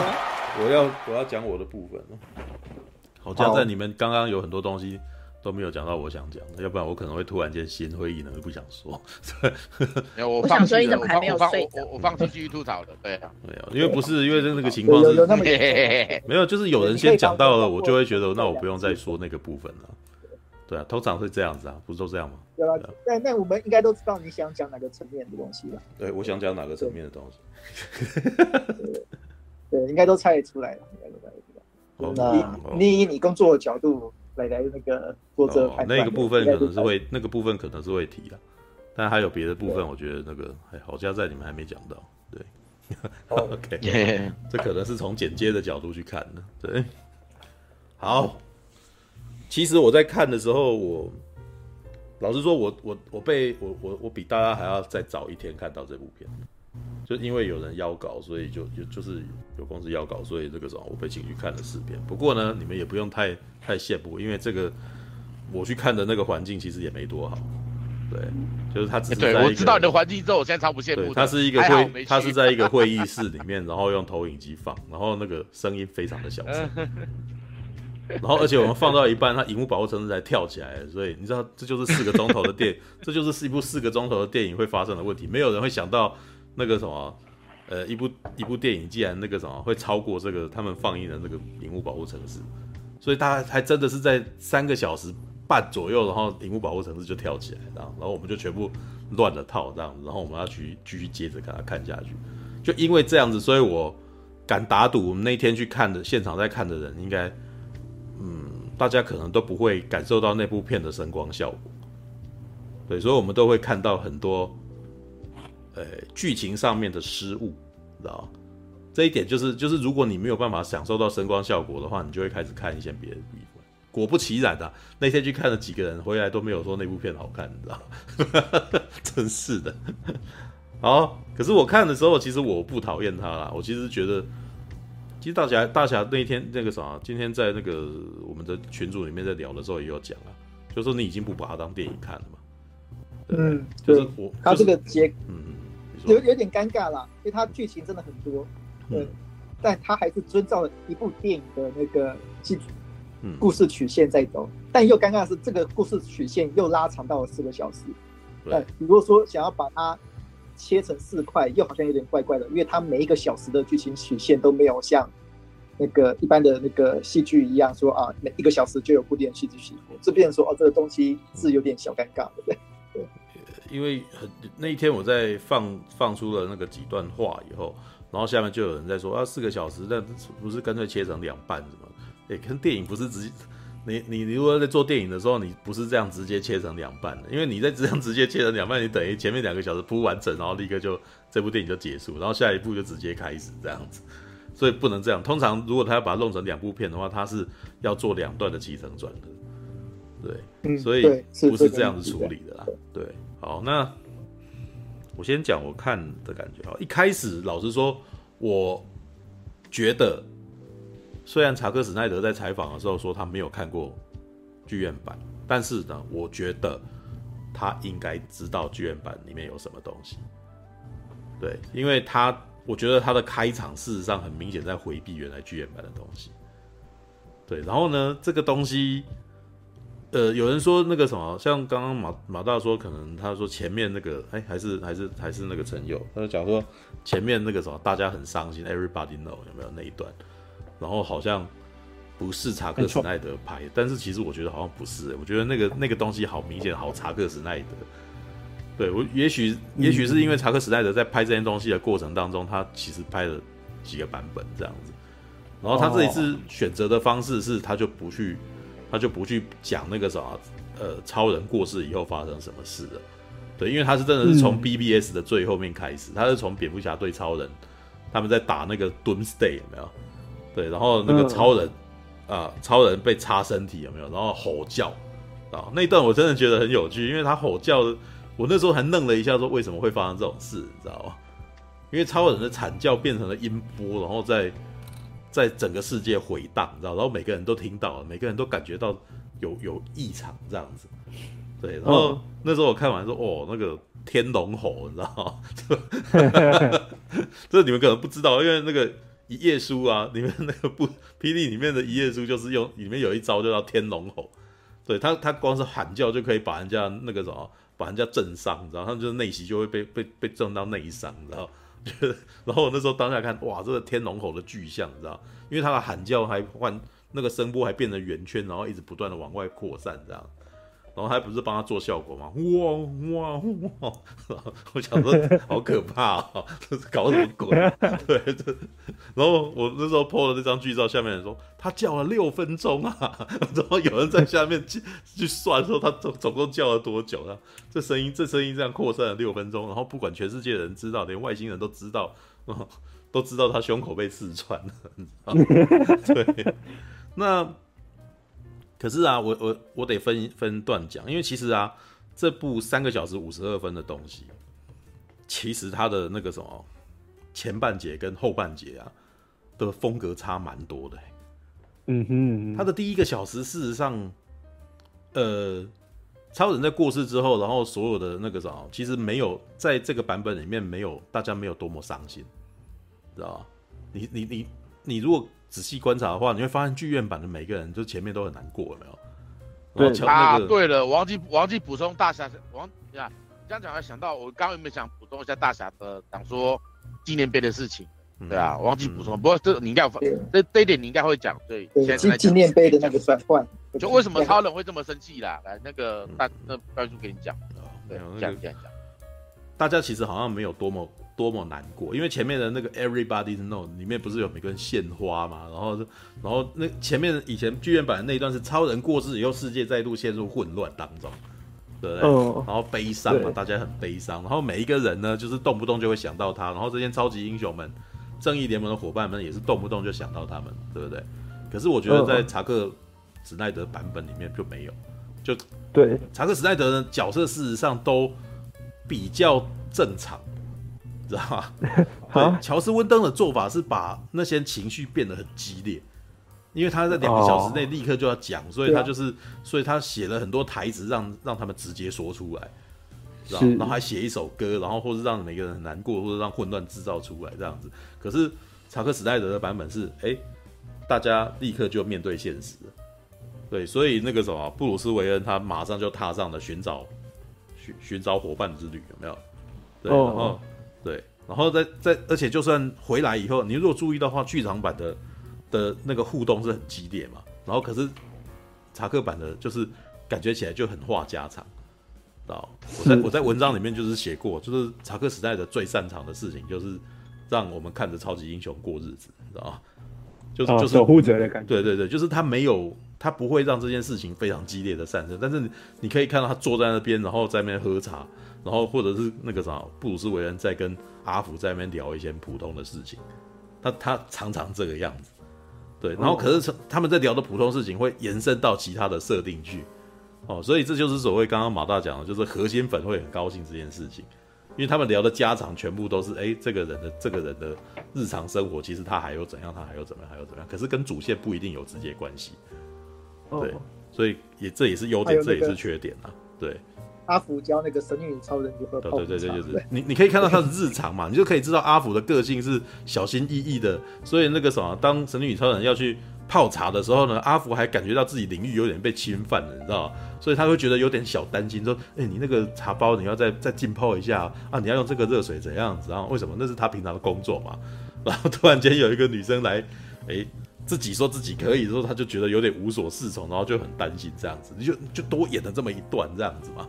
好，我要我要讲我的部分。好，加在你们刚刚有很多东西都没有讲到，我想讲，要不然我可能会突然间心灰意冷，不想说。我想说你怎么还没有睡，我我放弃继续吐槽了。对啊，没有，因为不是因为那个情况是，没有，就是有人先讲到了，我就会觉得那我不用再说那个部分了。对啊，通常是这样子啊，不是都这样吗？对啊，那那我们应该都知道你想讲哪个层面的东西吧。对，我想讲哪个层面的东西。对，对，应该都猜得出来了，应该都猜得出来。那你以你工作的角度来来那个做这个那个部分可能是会那个部分可能是会提的，但还有别的部分，我觉得那个还好加在你们还没讲到。对，OK，这可能是从剪接的角度去看的。对，好。其实我在看的时候，我老实说我，我我我被我我我比大家还要再早一天看到这部片，就因为有人邀稿，所以就就就是有公司邀稿，所以这个时候我被请去看了四遍。不过呢，你们也不用太太羡慕，因为这个我去看的那个环境其实也没多好。对，就是他只是在一个，对，我知道你的环境之后，我现在超不羡慕。他是一个会，他是在一个会议 室里面，然后用投影机放，然后那个声音非常的小声。然后，而且我们放到一半，它荧幕保护层次才跳起来，所以你知道，这就是四个钟头的电，这就是一部四个钟头的电影会发生的问题。没有人会想到那个什么，呃，一部一部电影竟然那个什么会超过这个他们放映的那个荧幕保护层次，所以他还真的是在三个小时半左右，然后荧幕保护层次就跳起来，然后然后我们就全部乱了套这样，然后我们要去继续接着给他看下去。就因为这样子，所以我敢打赌，我们那天去看的现场在看的人应该。嗯，大家可能都不会感受到那部片的声光效果，对，所以我们都会看到很多，呃，剧情上面的失误，知道吗？这一点就是，就是如果你没有办法享受到声光效果的话，你就会开始看一些别的。果不其然的，那天去看了几个人回来都没有说那部片好看，你知道吗？真是的。好，可是我看的时候，其实我不讨厌他啦，我其实觉得。其实大侠大侠那一天那个啥，今天在那个我们的群组里面在聊的时候也有讲啊，就是说你已经不把它当电影看了嘛。嗯，就是我他这个结，嗯，有有点尴尬啦，因为它剧情真的很多，对，嗯、但它还是遵照了一部电影的那个剧，嗯，故事曲线在走，嗯、但又尴尬的是这个故事曲线又拉长到了四个小时。对，如果说想要把它。切成四块又好像有点怪怪的，因为它每一个小时的剧情曲线都没有像那个一般的那个戏剧一样说啊，每一个小时就有固定的戏剧起伏，这边说哦，这个东西是有点小尴尬，对不对？对，因为很那一天我在放放出了那个几段话以后，然后下面就有人在说啊，四个小时，那不是干脆切成两半是吗？哎，跟电影不是直接。你你你如果在做电影的时候，你不是这样直接切成两半的，因为你在这样直接切成两半，你等于前面两个小时铺完整，然后立刻就这部电影就结束，然后下一部就直接开始这样子，所以不能这样。通常如果他要把它弄成两部片的话，他是要做两段的起承转的，对，嗯、所以不是这样子处理的啦。对，好，那我先讲我看的感觉啊，一开始老实说，我觉得。虽然查克·史奈德在采访的时候说他没有看过剧院版，但是呢，我觉得他应该知道剧院版里面有什么东西。对，因为他我觉得他的开场事实上很明显在回避原来剧院版的东西。对，然后呢，这个东西，呃，有人说那个什么，像刚刚马马大说，可能他说前面那个，哎，还是还是还是那个陈友，他就讲说前面那个什么，大家很伤心，Everybody know 有没有那一段？然后好像不是查克·史奈德拍，错但是其实我觉得好像不是，我觉得那个那个东西好明显，好查克·史奈德。对，我也许也许是因为查克·史奈德在拍这件东西的过程当中，他其实拍了几个版本这样子。然后他这一次选择的方式是，他就不去，他就不去讲那个什么，呃，超人过世以后发生什么事了。对，因为他是真的是从 BBS 的最后面开始，他是从蝙蝠侠对超人，他们在打那个 Doomsday 有没有？对，然后那个超人，啊、呃，超人被插身体有没有？然后吼叫，啊，那一段我真的觉得很有趣，因为他吼叫，我那时候还愣了一下，说为什么会发生这种事，你知道吗？因为超人的惨叫变成了音波，然后在在整个世界回荡，你知道，然后每个人都听到了，每个人都感觉到有有异常这样子。对，然后那时候我看完说，哦，那个天龙吼，你知道吗？这你们可能不知道，因为那个。一页书啊，里面那个不霹雳里面的一页书就是用里面有一招就叫天龙吼，对他他光是喊叫就可以把人家那个什么，把人家震伤，你知道，他就是内息就会被被被震到内伤，你知道，然后我那时候当下看，哇，这个天龙吼的巨像，你知道，因为他的喊叫还换那个声波还变成圆圈，然后一直不断的往外扩散，这样。然后还不是帮他做效果吗？哇哇哇！我想说 好可怕啊，这是搞什么鬼？对，这。然后我那时候 po 了那张剧照，下面人说他叫了六分钟啊，然后有人在下面去去算说他总总共叫了多久啊？这声音这声音这样扩散了六分钟，然后不管全世界的人知道，连外星人都知道，都知道他胸口被刺穿了。对，那。可是啊，我我我得分分段讲，因为其实啊，这部三个小时五十二分的东西，其实它的那个什么前半节跟后半节啊的风格差蛮多的。嗯哼，它的第一个小时事实上，呃，超人在过世之后，然后所有的那个什么，其实没有在这个版本里面没有大家没有多么伤心，知道吧？你你你你如果。仔细观察的话，你会发现剧院版的每个人就前面都很难过，有没有？对、那个、啊，对了，忘记忘记补充大侠，忘呀，这样讲还想到我刚刚有没有想补充一下大侠的讲说纪念碑的事情？对啊，忘记补充。嗯、不过这你应该有这这一点你应该会讲。对，现在纪念碑的那个转换，就为什么超人会这么生气啦？来，那个大那大叔给你讲。对，讲讲讲。大家其实好像没有多么。多么难过，因为前面的那个 Everybody Know 里面不是有每个人献花嘛，然后，然后那前面以前剧院版的那一段是超人过世以后，世界再度陷入混乱当中，对不对？哦、然后悲伤嘛，大家很悲伤，然后每一个人呢，就是动不动就会想到他，然后这些超级英雄们、正义联盟的伙伴们也是动不动就想到他们，对不对？可是我觉得在查克史奈德版本里面就没有，就对。查克史奈德的角色事实上都比较正常。知道吗？对，乔斯温登的做法是把那些情绪变得很激烈，因为他在两个小时内立刻就要讲，所以他就是，所以他写了很多台词，让让他们直接说出来，知道？然后还写一首歌，然后或是让每个人很难过，或者让混乱制造出来这样子。可是查克史奈德的版本是，哎，大家立刻就面对现实，对，所以那个什么布鲁斯韦恩他马上就踏上了寻找寻寻找伙伴之旅，有没有？对，然后。对，然后在在，而且就算回来以后，你如果注意到的话，剧场版的的那个互动是很激烈嘛。然后可是查克版的，就是感觉起来就很话家常，知道？我在我在文章里面就是写过，就是查克时代的最擅长的事情，就是让我们看着超级英雄过日子，知道？就是就是守护者的感觉。对对对，就是他没有，他不会让这件事情非常激烈的上升，但是你可以看到他坐在那边，然后在那边喝茶。然后或者是那个啥，布鲁斯韦恩在跟阿福在那边聊一些普通的事情，他他常常这个样子，对。然后可是他们在聊的普通事情会延伸到其他的设定去，哦，所以这就是所谓刚刚马大讲的，就是核心粉会很高兴这件事情，因为他们聊的家常全部都是哎，这个人的这个人的日常生活，其实他还有怎样，他还有怎么样，还有怎么样，可是跟主线不一定有直接关系，对。所以也这也是优点，这也是缺点啊，对。阿福教那个神女超人如何泡茶，对对对，就是你 你可以看到他的日常嘛，你就可以知道阿福的个性是小心翼翼的，所以那个什么，当神女超人要去泡茶的时候呢，阿福还感觉到自己领域有点被侵犯了，你知道吗？所以他会觉得有点小担心，说，哎、欸，你那个茶包你要再再浸泡一下啊，你要用这个热水怎样子？然后为什么？那是他平常的工作嘛。然后突然间有一个女生来，哎、欸，自己说自己可以的时候，他就觉得有点无所适从，然后就很担心这样子，你就就多演了这么一段这样子嘛。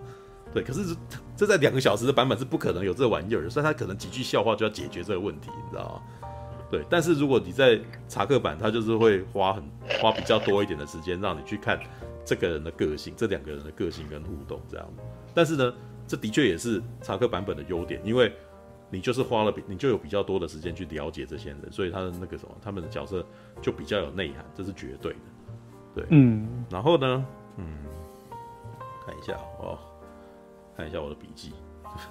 对，可是这在两个小时的版本是不可能有这玩意儿，所以他可能几句笑话就要解决这个问题，你知道吗？对，但是如果你在查克版，他就是会花很花比较多一点的时间让你去看这个人的个性，这两个人的个性跟互动这样。但是呢，这的确也是查克版本的优点，因为你就是花了比你就有比较多的时间去了解这些人，所以他的那个什么，他们的角色就比较有内涵，这是绝对的。对，嗯，然后呢，嗯，看一下哦。看一下我的笔记，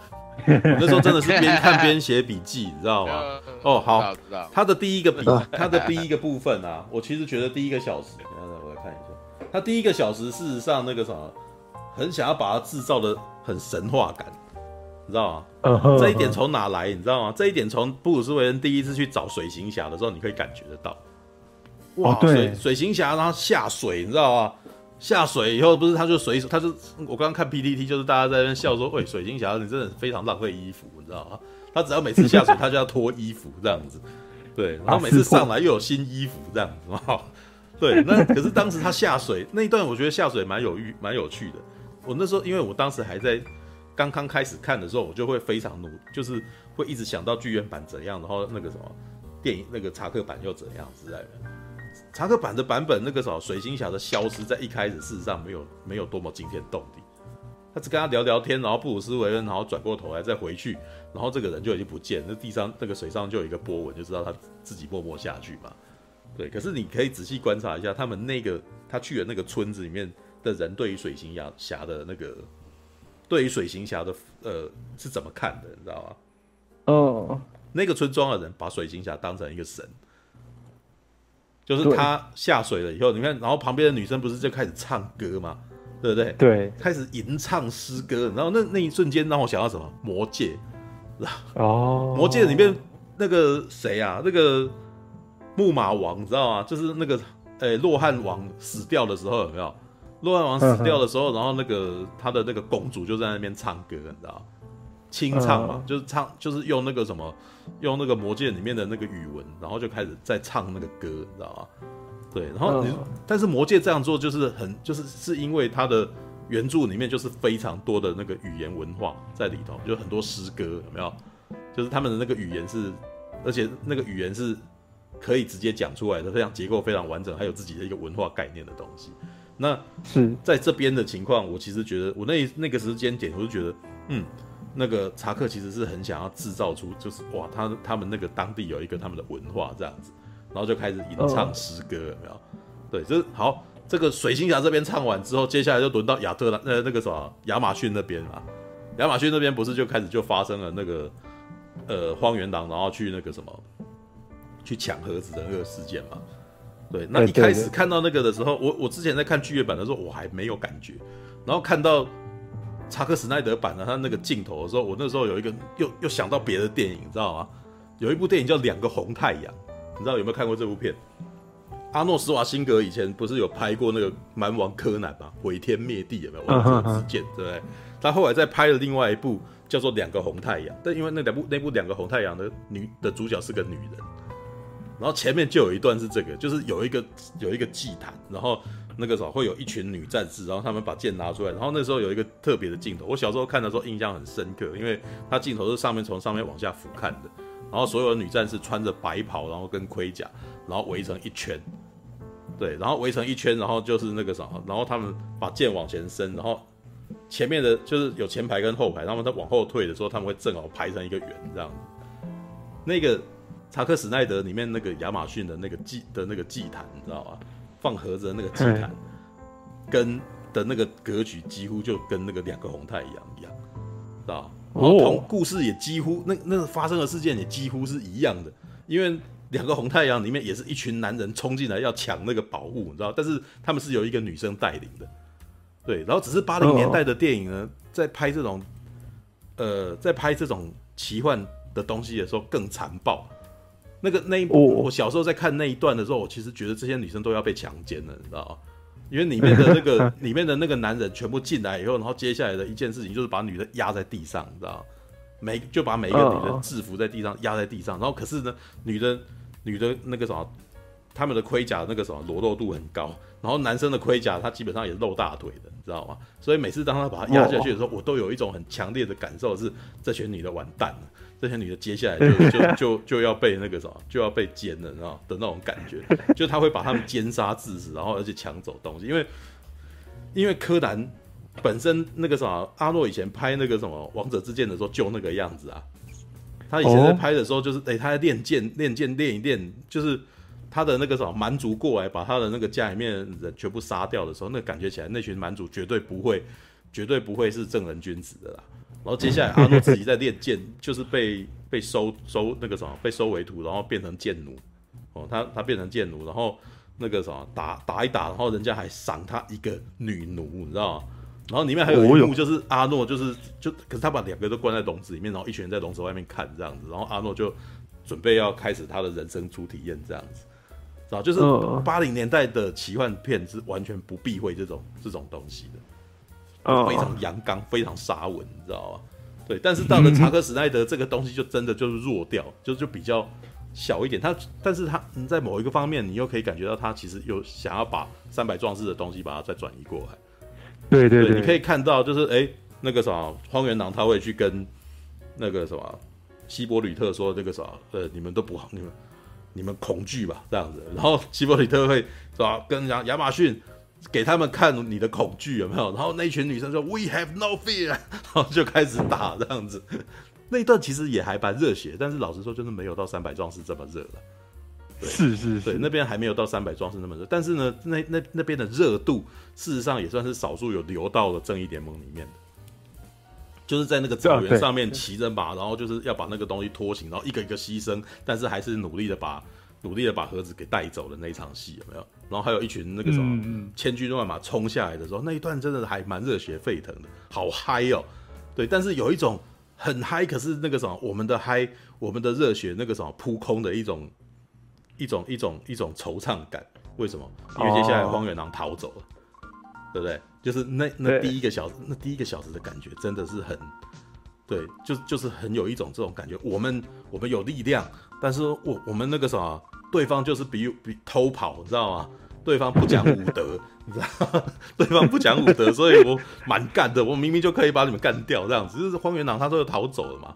我那时候真的是边看边写笔记，你知道吗？哦，好，他的第一个笔，他的第一个部分啊，我其实觉得第一个小时，等下我来看一下，他第一个小时事实上那个什么，很想要把它制造的很神话感，你知道吗？Uh. 这一点从哪来？你知道吗？这一点从布鲁斯韦恩第一次去找水行侠的时候，你可以感觉得到。哇，对，水水行侠然后下水，你知道吗？下水以后不是他就水手，他就我刚刚看 PPT 就是大家在那边笑说，喂，水晶侠你真的非常浪费衣服，你知道吗？他只要每次下水他就要脱衣服这样子，对，然后每次上来又有新衣服这样子，哈，对，那可是当时他下水那一段，我觉得下水蛮有趣，蛮有趣的。我那时候因为我当时还在刚刚开始看的时候，我就会非常努，就是会一直想到剧院版怎样，然后那个什么电影那个查克版又怎样之类的。查克版的版本，那个什么水行侠的消失，在一开始事实上没有没有多么惊天动地，他只跟他聊聊天，然后布鲁斯韦恩，然后转过头来再回去，然后这个人就已经不见，那地上那个水上就有一个波纹，就知道他自己默默下去嘛。对，可是你可以仔细观察一下，他们那个他去的那个村子里面的人，对于水行侠侠的那个，对于水行侠的呃是怎么看的，你知道吗？哦，那个村庄的人把水行侠当成一个神。就是他下水了以后，你看，然后旁边的女生不是就开始唱歌吗？对不对？对，开始吟唱诗歌，然后那那一瞬间让我想到什么？魔戒，哦，魔戒里面那个谁啊？那个木马王，你知道吗？就是那个诶，洛汗王死掉的时候有没有？洛汗王死掉的时候，然后那个他的那个公主就在那边唱歌，你知道吗？清唱嘛，就是唱，就是用那个什么，用那个魔戒里面的那个语文，然后就开始在唱那个歌，你知道吗？对，然后你，但是魔戒这样做就是很，就是是因为它的原著里面就是非常多的那个语言文化在里头，就很多诗歌有没有？就是他们的那个语言是，而且那个语言是可以直接讲出来的，非常结构非常完整，还有自己的一个文化概念的东西。那是在这边的情况，我其实觉得我那那个时间点，我就觉得，嗯。那个查克其实是很想要制造出，就是哇，他他们那个当地有一个他们的文化这样子，然后就开始吟唱诗歌，有没有？对，就是好。这个水星侠这边唱完之后，接下来就轮到亚特兰呃那个什么亚马逊那边嘛。亚马逊那边不是就开始就发生了那个呃荒原狼，然后去那个什么去抢盒子的那个事件嘛？对，那一开始看到那个的时候，我我之前在看剧院版的时候，我还没有感觉，然后看到。查克·史奈德版的他那个镜头的时候，我那时候有一个又又想到别的电影，你知道吗？有一部电影叫《两个红太阳》，你知道有没有看过这部片？阿诺·施瓦辛格以前不是有拍过那个蛮王柯南吗？毁天灭地有没有？王者之剑，对不对？他后来再拍了另外一部叫做《两个红太阳》，但因为那两部那部《两个红太阳》的女的主角是个女人，然后前面就有一段是这个，就是有一个有一个祭坛，然后。那个时候会有一群女战士，然后他们把剑拿出来，然后那时候有一个特别的镜头，我小时候看的时候印象很深刻，因为它镜头是上面从上面往下俯瞰的，然后所有的女战士穿着白袍，然后跟盔甲，然后围成一圈，对，然后围成一圈，然后就是那个什么，然后他们把剑往前伸，然后前面的就是有前排跟后排，他们在往后退的时候，他们会正好排成一个圆这样。那个查克史奈德里面那个亚马逊的那个祭的那个祭坛，你知道吗？放盒子的那个祭坛，跟的那个格局几乎就跟那个两个红太阳一样，知道？然后同故事也几乎那那个发生的事件也几乎是一样的，因为两个红太阳里面也是一群男人冲进来要抢那个宝物，你知道？但是他们是由一个女生带领的，对。然后只是八零年代的电影呢，在拍这种呃，在拍这种奇幻的东西的时候更残暴。那个那一部，我小时候在看那一段的时候，我其实觉得这些女生都要被强奸了，你知道吗？因为里面的那个 里面的那个男人全部进来以后，然后接下来的一件事情就是把女的压在地上，你知道吗？每就把每一个女的制服在地上，压在地上，然后可是呢，女的女的那个什么，他们的盔甲那个什么裸露度很高，然后男生的盔甲他基本上也是露大腿的，你知道吗？所以每次当他把他压下去的时候，我都有一种很强烈的感受，是这群女的完蛋了。这些女的接下来就就就就要被那个什么，就要被奸了，你知道的那种感觉，就他会把他们奸杀致死，然后而且抢走东西，因为因为柯南本身那个什么，阿诺以前拍那个什么王者之剑的时候就那个样子啊，他以前在拍的时候就是哎、欸、他在练剑练剑练一练，就是他的那个什么蛮族过来把他的那个家里面的人全部杀掉的时候，那感觉起来那群蛮族绝对不会绝对不会是正人君子的啦。然后接下来阿诺自己在练剑，就是被被收收那个什么，被收为徒，然后变成剑奴。哦，他他变成剑奴，然后那个什么打打一打，然后人家还赏他一个女奴，你知道吗？然后里面还有一幕，就是阿诺，就是就，可是他把两个都关在笼子里面，然后一群人在笼子外面看这样子，然后阿诺就准备要开始他的人生初体验这样子，知道就是八零年代的奇幻片是完全不避讳这种这种东西的，非常阳刚，非常沙文，你知道吗？对，但是到了查克史奈德这个东西就真的就是弱掉，就就比较小一点。他，但是他在某一个方面，你又可以感觉到他其实有想要把三百壮士的东西把它再转移过来。对对对，对，你可以看到，就是哎，那个什么荒原狼他会去跟那个什么希伯吕特说那个什么，呃，你们都不好，你们你们恐惧吧，这样子。然后希伯吕特会是吧，跟亚亚马逊给他们看你的恐惧有没有？然后那一群女生说 We have no fear，然后就开始打这样子。那一段其实也还蛮热血，但是老实说，就是没有到三百壮士这么热了。是是是，对，那边还没有到三百壮士那么热，但是呢，那那那边的热度，事实上也算是少数有流到了正义联盟里面的，就是在那个草原上面骑着马，然后就是要把那个东西拖行，然后一个一个牺牲，但是还是努力的把努力的把盒子给带走的那一场戏有没有？然后还有一群那个什么千军万马冲下来的时候，那一段真的还蛮热血沸腾的，好嗨哦！对，但是有一种很嗨，可是那个什么，我们的嗨，我们的热血，那个什么扑空的一种。一种一种一种惆怅感，为什么？因为接下来荒原狼逃走了，哦、对不对？就是那那第一个小时，那第一个小时的感觉真的是很，对，就就是很有一种这种感觉。我们我们有力量，但是我我们那个什么，对方就是比比偷跑，你知道吗？对方不讲武德，你知道吗？对方不讲武德，所以我蛮干的。我明明就可以把你们干掉，这样子。就是荒原狼他都逃走了嘛，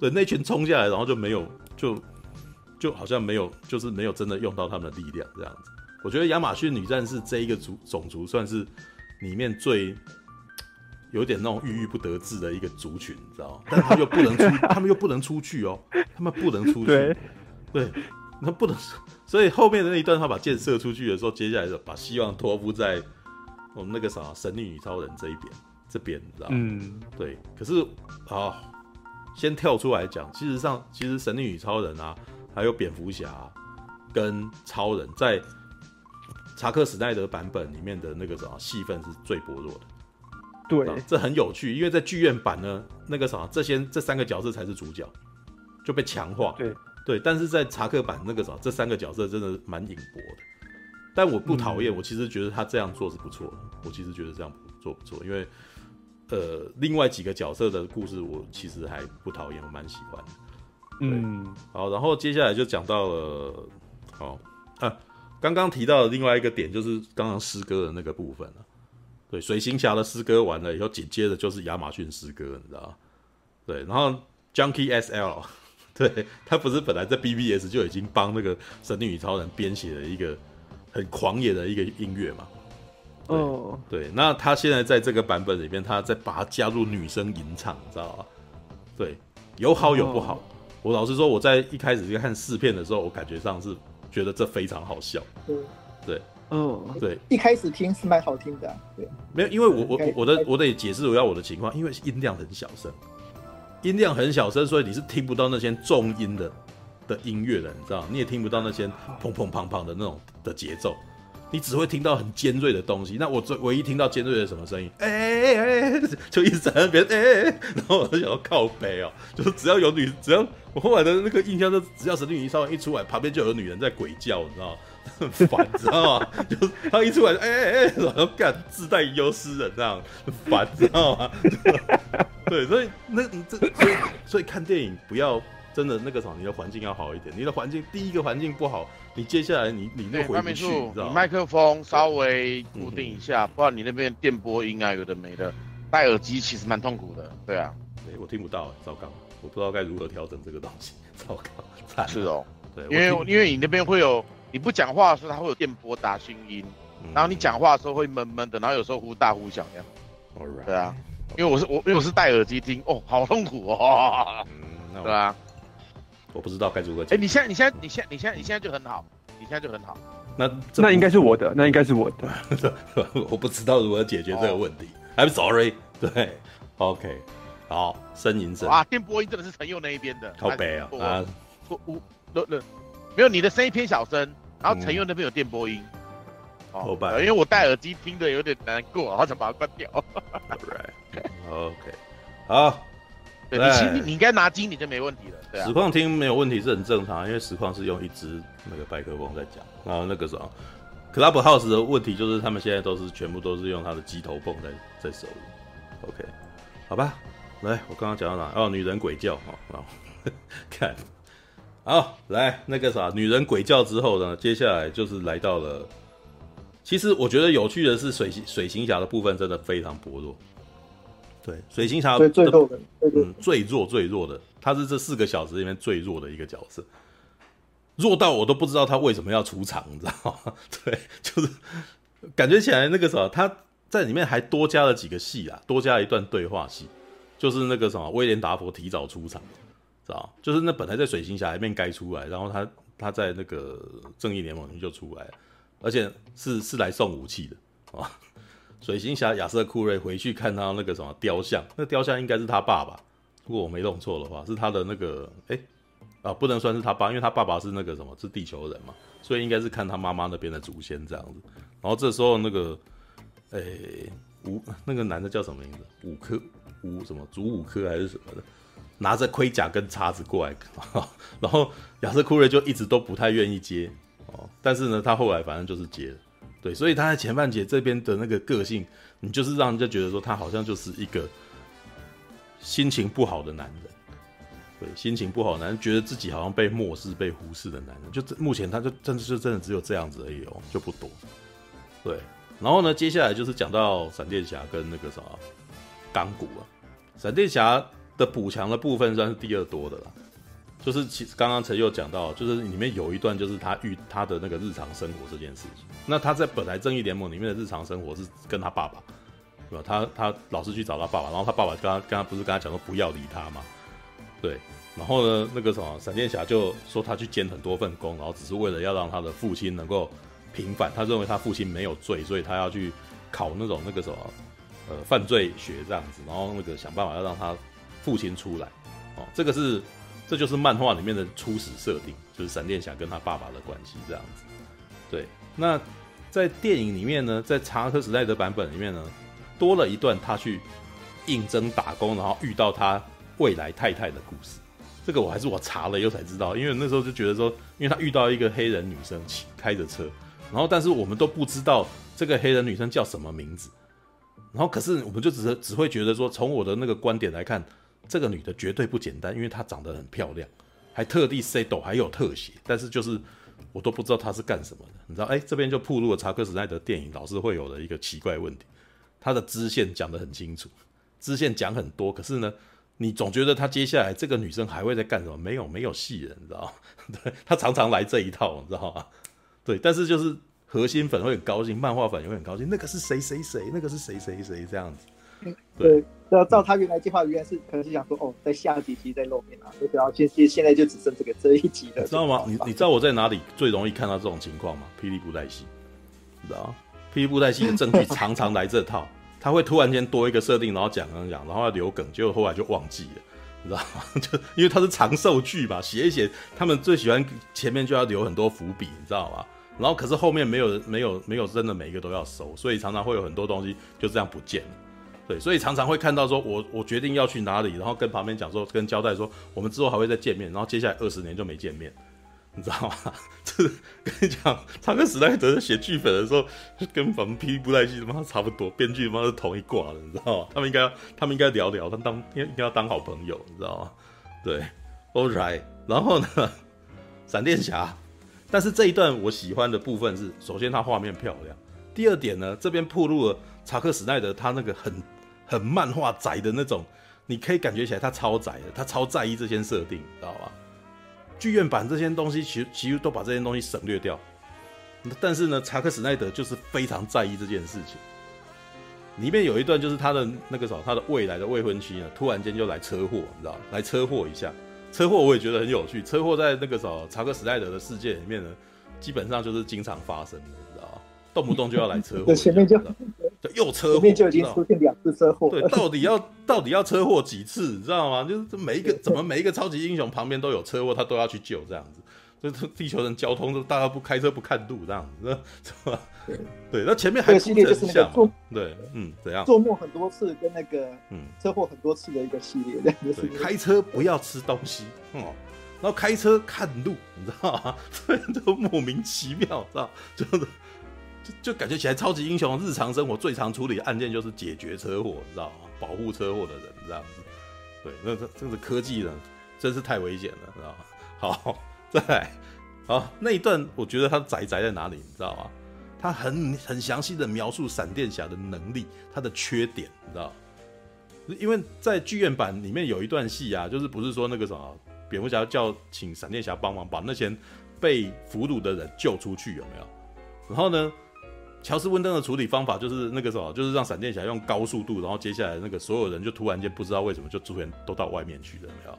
对，那群冲下来，然后就没有就。就好像没有，就是没有真的用到他们的力量这样子。我觉得亚马逊女战士这一个族种族算是里面最有点那种郁郁不得志的一个族群，你知道吗？但他们又不能出，他们又不能出去哦，他们不能出去，对，对，那不能。所以后面的那一段，他把箭射出去的时候，接下来就把希望托付在我们那个啥神力女超人这一边，这边你知道吗？嗯，对。可是啊，先跳出来讲，其实上其实神力女超人啊。还有蝙蝠侠跟超人在查克史奈德版本里面的那个什么戏份是最薄弱的，对，这很有趣，因为在剧院版呢，那个什么这些这三个角色才是主角，就被强化，对对，但是在查克版那个什么这三个角色真的蛮隐薄的，但我不讨厌，嗯，我其实觉得他这样做是不错的，我其实觉得这样做不错，因为呃，另外几个角色的故事我其实还不讨厌，我蛮喜欢的。嗯，好，然后接下来就讲到了，好啊，刚刚提到的另外一个点就是刚刚诗歌的那个部分了。对，水行侠的诗歌完了以后，紧接着就是亚马逊诗歌，你知道吗？对，然后 Junkie XL，对，他不是本来在 BBS 就已经帮那个神力女超人编写了一个很狂野的一个音乐嘛？哦，对，那他现在在这个版本里面，他在把它加入女生吟唱，你知道吗？对，有好有不好。哦我老实说，我在一开始就看试片的时候，我感觉上是觉得这非常好笑。对，对，嗯，对。一开始听是蛮好听的，对。没有，因为我我我的我得解释我要我的情况，因为音量很小声，音量很小声，所以你是听不到那些重音的的音乐的，你知道？你也听不到那些砰砰砰砰的那种的节奏。你只会听到很尖锐的东西。那我最唯一听到尖锐的什么声音？哎哎哎，就一直在那边哎哎哎，然后我就想要靠北哦，就是只要有女，只要我后来的那个印象，就只要神力女稍微一出来，旁边就有女人在鬼叫，你知道？很烦，你知道吗？就是她一出来，哎哎哎，然后干自带优势人这样，很烦，知道吗？对，所以那这所以所以看电影不要。真的那个什么，你的环境要好一点。你的环境第一个环境不好，你接下来你你那回不去，你知道吗？麦克风稍微固定一下，嗯、不然你那边电波音啊有的没的，戴耳机其实蛮痛苦的。对啊，对我听不到，糟糕，我不知道该如何调整这个东西，糟糕，惨是哦，对，因为因为你那边会有你不讲话的时候，它会有电波打讯音，嗯，然后你讲话的时候会闷闷的，然后有时候忽大忽小这样。Alright, 对啊，因为我是我因为我是戴耳机听，哦，好痛苦哦。嗯，对啊。我不知道该如何。哎、欸，你现在，你现在，你现在，你现在，你现在就很好，你现在就很好。那那应该是我的，那应该是我的。我不知道如何解决这个问题。Oh. I'm sorry。对，OK。好，呻吟声。啊，电波音真的是陈佑那一边的。靠北啊！啊，不，不，没有，你的声音偏小声，然后陈佑那边有电波音。后半，因为我戴耳机听的有点难过，好想把它关掉。Right，OK，好，对你其实你应该拿经典就没问题了。对啊，实况听没有问题是很正常，因为实况是用一支那个麦克风在讲，然后那个什么 Clubhouse 的问题就是他们现在都是全部都是用他的机头泵在在收音。OK，好吧，来，我刚刚讲到哪？哦，女人鬼叫，好，看。好，来那个啥，女人鬼叫之后呢，接下来就是来到了。其实我觉得有趣的是水，水水行侠的部分真的非常薄弱。对，水行侠最弱的，嗯，最弱最弱的，他是这四个小时里面最弱的一个角色，弱到我都不知道他为什么要出场，你知道吗？对，就是感觉起来那个什么，他在里面还多加了几个戏啊，多加了一段对话戏，就是那个什么威廉达佛提早出场。知道，就是那本来在水行侠里面该出来，然后他他在那个正义联盟里就出来，而且是是来送武器的啊。水行侠亚瑟库瑞回去看他那个什么雕像，那雕像应该是他爸爸，如果我没弄错的话，是他的那个哎、啊，不能算是他爸，因为他爸爸是那个什么，是地球人嘛，所以应该是看他妈妈那边的祖先这样子。然后这时候那个哎武、欸、那个男的叫什么名字？五科吴什么？主武科还是什么的？拿着盔甲跟叉子过来，然后亚瑟库瑞就一直都不太愿意接哦，但是呢，他后来反正就是接了，对，所以他在前半节这边的那个个性，你就是让人家觉得说他好像就是一个心情不好的男人，对，心情不好的男人觉得自己好像被漠视、被忽视的男人，就目前他就真的就真的只有这样子而已哦，就不多，对，然后呢，接下来就是讲到闪电侠跟那个啥钢骨了，闪电侠。的补强的部分算是第二多的啦，就是其实刚刚陈佑讲到，就是里面有一段就是他遇他的那个日常生活这件事情。那他在本来正义联盟里面的日常生活是跟他爸爸，对吧？他他老是去找他爸爸，然后他爸爸跟他跟他不是跟他讲说不要理他嘛，对。然后呢，那个什么闪电侠就说他去兼很多份工，然后只是为了要让他的父亲能够平反。他认为他父亲没有罪，所以他要去考那种那个什么呃犯罪学这样子，然后那个想办法要让他。父亲出来，哦，这个是，这就是漫画里面的初始设定，就是闪电侠跟他爸爸的关系这样子。对，那在电影里面呢，在查克·史奈德版本里面呢，多了一段他去应征打工，然后遇到他未来太太的故事。这个我还是我查了以后才知道，因为那时候就觉得说，因为他遇到一个黑人女生骑开着车，然后但是我们都不知道这个黑人女生叫什么名字，然后可是我们就只是只会觉得说，从我的那个观点来看。这个女的绝对不简单，因为她长得很漂亮，还特地塞斗，还有特写，但是就是我都不知道她是干什么的。你知道，哎，这边就暴露了查克·史奈德电影老是会有的一个奇怪问题，他的支线讲得很清楚，支线讲很多，可是呢，你总觉得他接下来这个女生还会在干什么？没有，没有戏了，你知道吗？对，他常常来这一套，你知道吗？对，但是就是核心粉会很高兴，漫画粉也会很高兴，那个是谁谁谁，那个是谁谁谁这样子。对，照照他原来计划，原来是可能是想说，哦，在下几集再露面啊，对，然后现现现在就只剩这个这一集了，知道吗？你你知道我在哪里最容易看到这种情况吗？霹雳布袋戏，你知道吗？霹雳布袋戏的证据 常常来这套，他会突然间多一个设定，然后讲讲讲，然后要留梗，结果后来就忘记了，你知道吗？就因为它是长寿剧嘛，写一写，他们最喜欢前面就要留很多伏笔，你知道吗？然后可是后面没有没有没有真的每一个都要收，所以常常会有很多东西就这样不见了。对，所以常常会看到说我，我决定要去哪里，然后跟旁边讲说，跟交代说，我们之后还会再见面，然后接下来二十年就没见面，你知道吗？这 跟你讲，查克·史奈德写剧本的时候，跟我们霹雳布袋戏他妈差不多，编剧他妈是同一挂的，你知道吗？他们应该要，他们应该聊聊，他当应该要当好朋友，你知道吗？对，All right，然后呢，闪电侠，但是这一段我喜欢的部分是，首先它画面漂亮，第二点呢，这边铺路了查克·史奈德他那个很。很漫画宅的那种，你可以感觉起来他超宅的，他超在意这些设定，知道吧？剧院版这些东西其实其实都把这些东西省略掉，但是呢，查克·史奈德就是非常在意这件事情。里面有一段就是他的那个什么，他的未来的未婚妻呢，突然间就来车祸，你知道，来车祸一下，车祸我也觉得很有趣。车祸在那个什么查克·史奈德的世界里面呢，基本上就是经常发生的，你知道吧？动不动就要来车祸，前面就。又车祸，面就已经出现两次车祸。对，到底要 到底要车祸几次，你知道吗？就是每一个怎么每一个超级英雄旁边都有车祸，他都要去救这样子。这地球人交通都大家不开车不看路这样子，是吧？对 对，那前面还系列就是那个做对，嗯，怎样？做梦很多次跟那个嗯车祸很多次的一个系列，对，对，开车不要吃东西哦，然后开车看路，你知道吗？所以就莫名其妙，知道？就是就就感觉起来超级英雄，日常生活最常处理案件就是解决车祸，你知道吗？保护车祸的人这样子。对，那这这个科技呢，真是太危险了，知道吗？好。对，好，那一段我觉得他宅宅在哪里，你知道吗？他很很详细的描述闪电侠的能力，他的缺点，你知道吗？因为在剧院版里面有一段戏啊，就是不是说那个什么蝙蝠侠叫请闪电侠帮忙把那些被俘虏的人救出去，有没有？然后呢，乔斯温登的处理方法就是那个什么，就是让闪电侠用高速度，然后接下来那个所有人就突然间不知道为什么就突然都到外面去了，没有？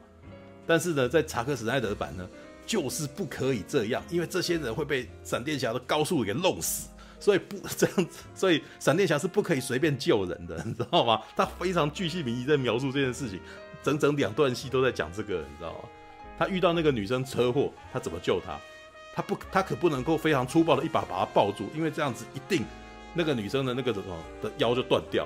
但是呢，在查克史奈德版呢？就是不可以这样，因为这些人会被闪电侠的高速给弄死，所以不这样子，所以闪电侠是不可以随便救人的，你知道吗？他非常巨细靡遗在描述这件事情，整整两段戏都在讲这个，你知道吗？他遇到那个女生车祸，他怎么救她？他不，他可不能够非常粗暴的一把把她抱住，因为这样子一定那个女生的那个什么的腰就断掉。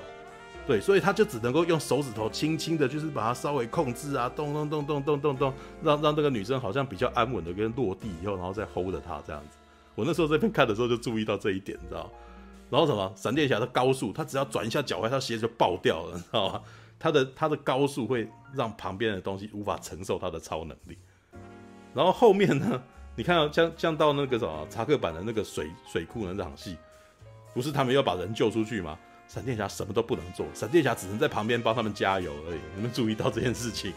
对，所以他就只能够用手指头轻轻的，就是把它稍微控制啊，动动动动动动动，让让这个女生好像比较安稳的跟落地以后，然后再 hold 着她这样子。我那时候这边看的时候就注意到这一点，你知道？然后什么？闪电侠的高速，他只要转一下脚踝，他鞋子就爆掉了，你知道吗？他的他的高速会让旁边的东西无法承受他的超能力。然后后面呢？你看像像到那个什么查克版的那个水水库那场戏，不是他们要把人救出去吗？闪电侠什么都不能做，闪电侠只能在旁边帮他们加油而已。你们注意到这件事情，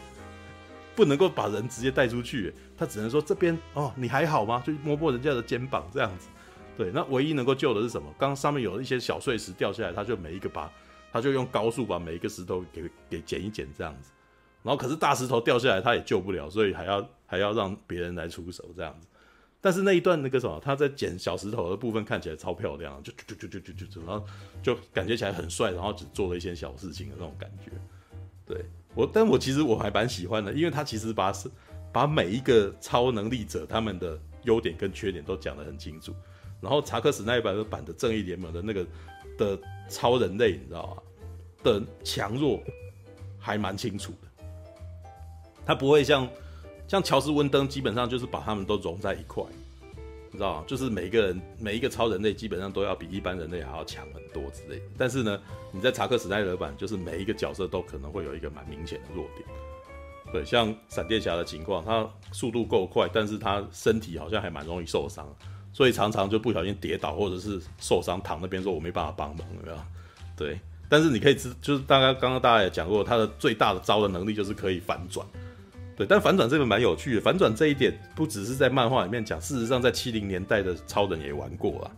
不能够把人直接带出去，他只能说这边哦，你还好吗？就摸摸人家的肩膀这样子。对，那唯一能够救的是什么？刚刚上面有一些小碎石掉下来，他就每一个把，他就用高速把每一个石头给给捡一捡这样子。然后可是大石头掉下来，他也救不了，所以还要还要让别人来出手这样子。但是那一段那个什么，他在捡小石头的部分看起来超漂亮，就就就就就就就，然后就感觉起来很帅，然后只做了一些小事情的那种感觉。对我，但我其实我还蛮喜欢的，因为他其实把是把每一个超能力者他们的优点跟缺点都讲得很清楚。然后查克史奈德版的正义联盟的那个的超人类，你知道吗？的强弱还蛮清楚的，他不会像。像乔斯温登基本上就是把他们都融在一块，你知道吗？就是每一个人每一个超人类基本上都要比一般人类还要强很多之类。但是呢，你在查克史奈德版，就是每一个角色都可能会有一个蛮明显的弱点。对，像闪电侠的情况，他速度够快，但是他身体好像还蛮容易受伤，所以常常就不小心跌倒或者是受伤躺那边说我没办法帮忙，有没有？对，但是你可以知，就是大概刚刚大家也讲过，他的最大的招的能力就是可以反转。对，但反转这个蛮有趣的。反转这一点不只是在漫画里面讲，事实上在七零年代的超人也玩过了，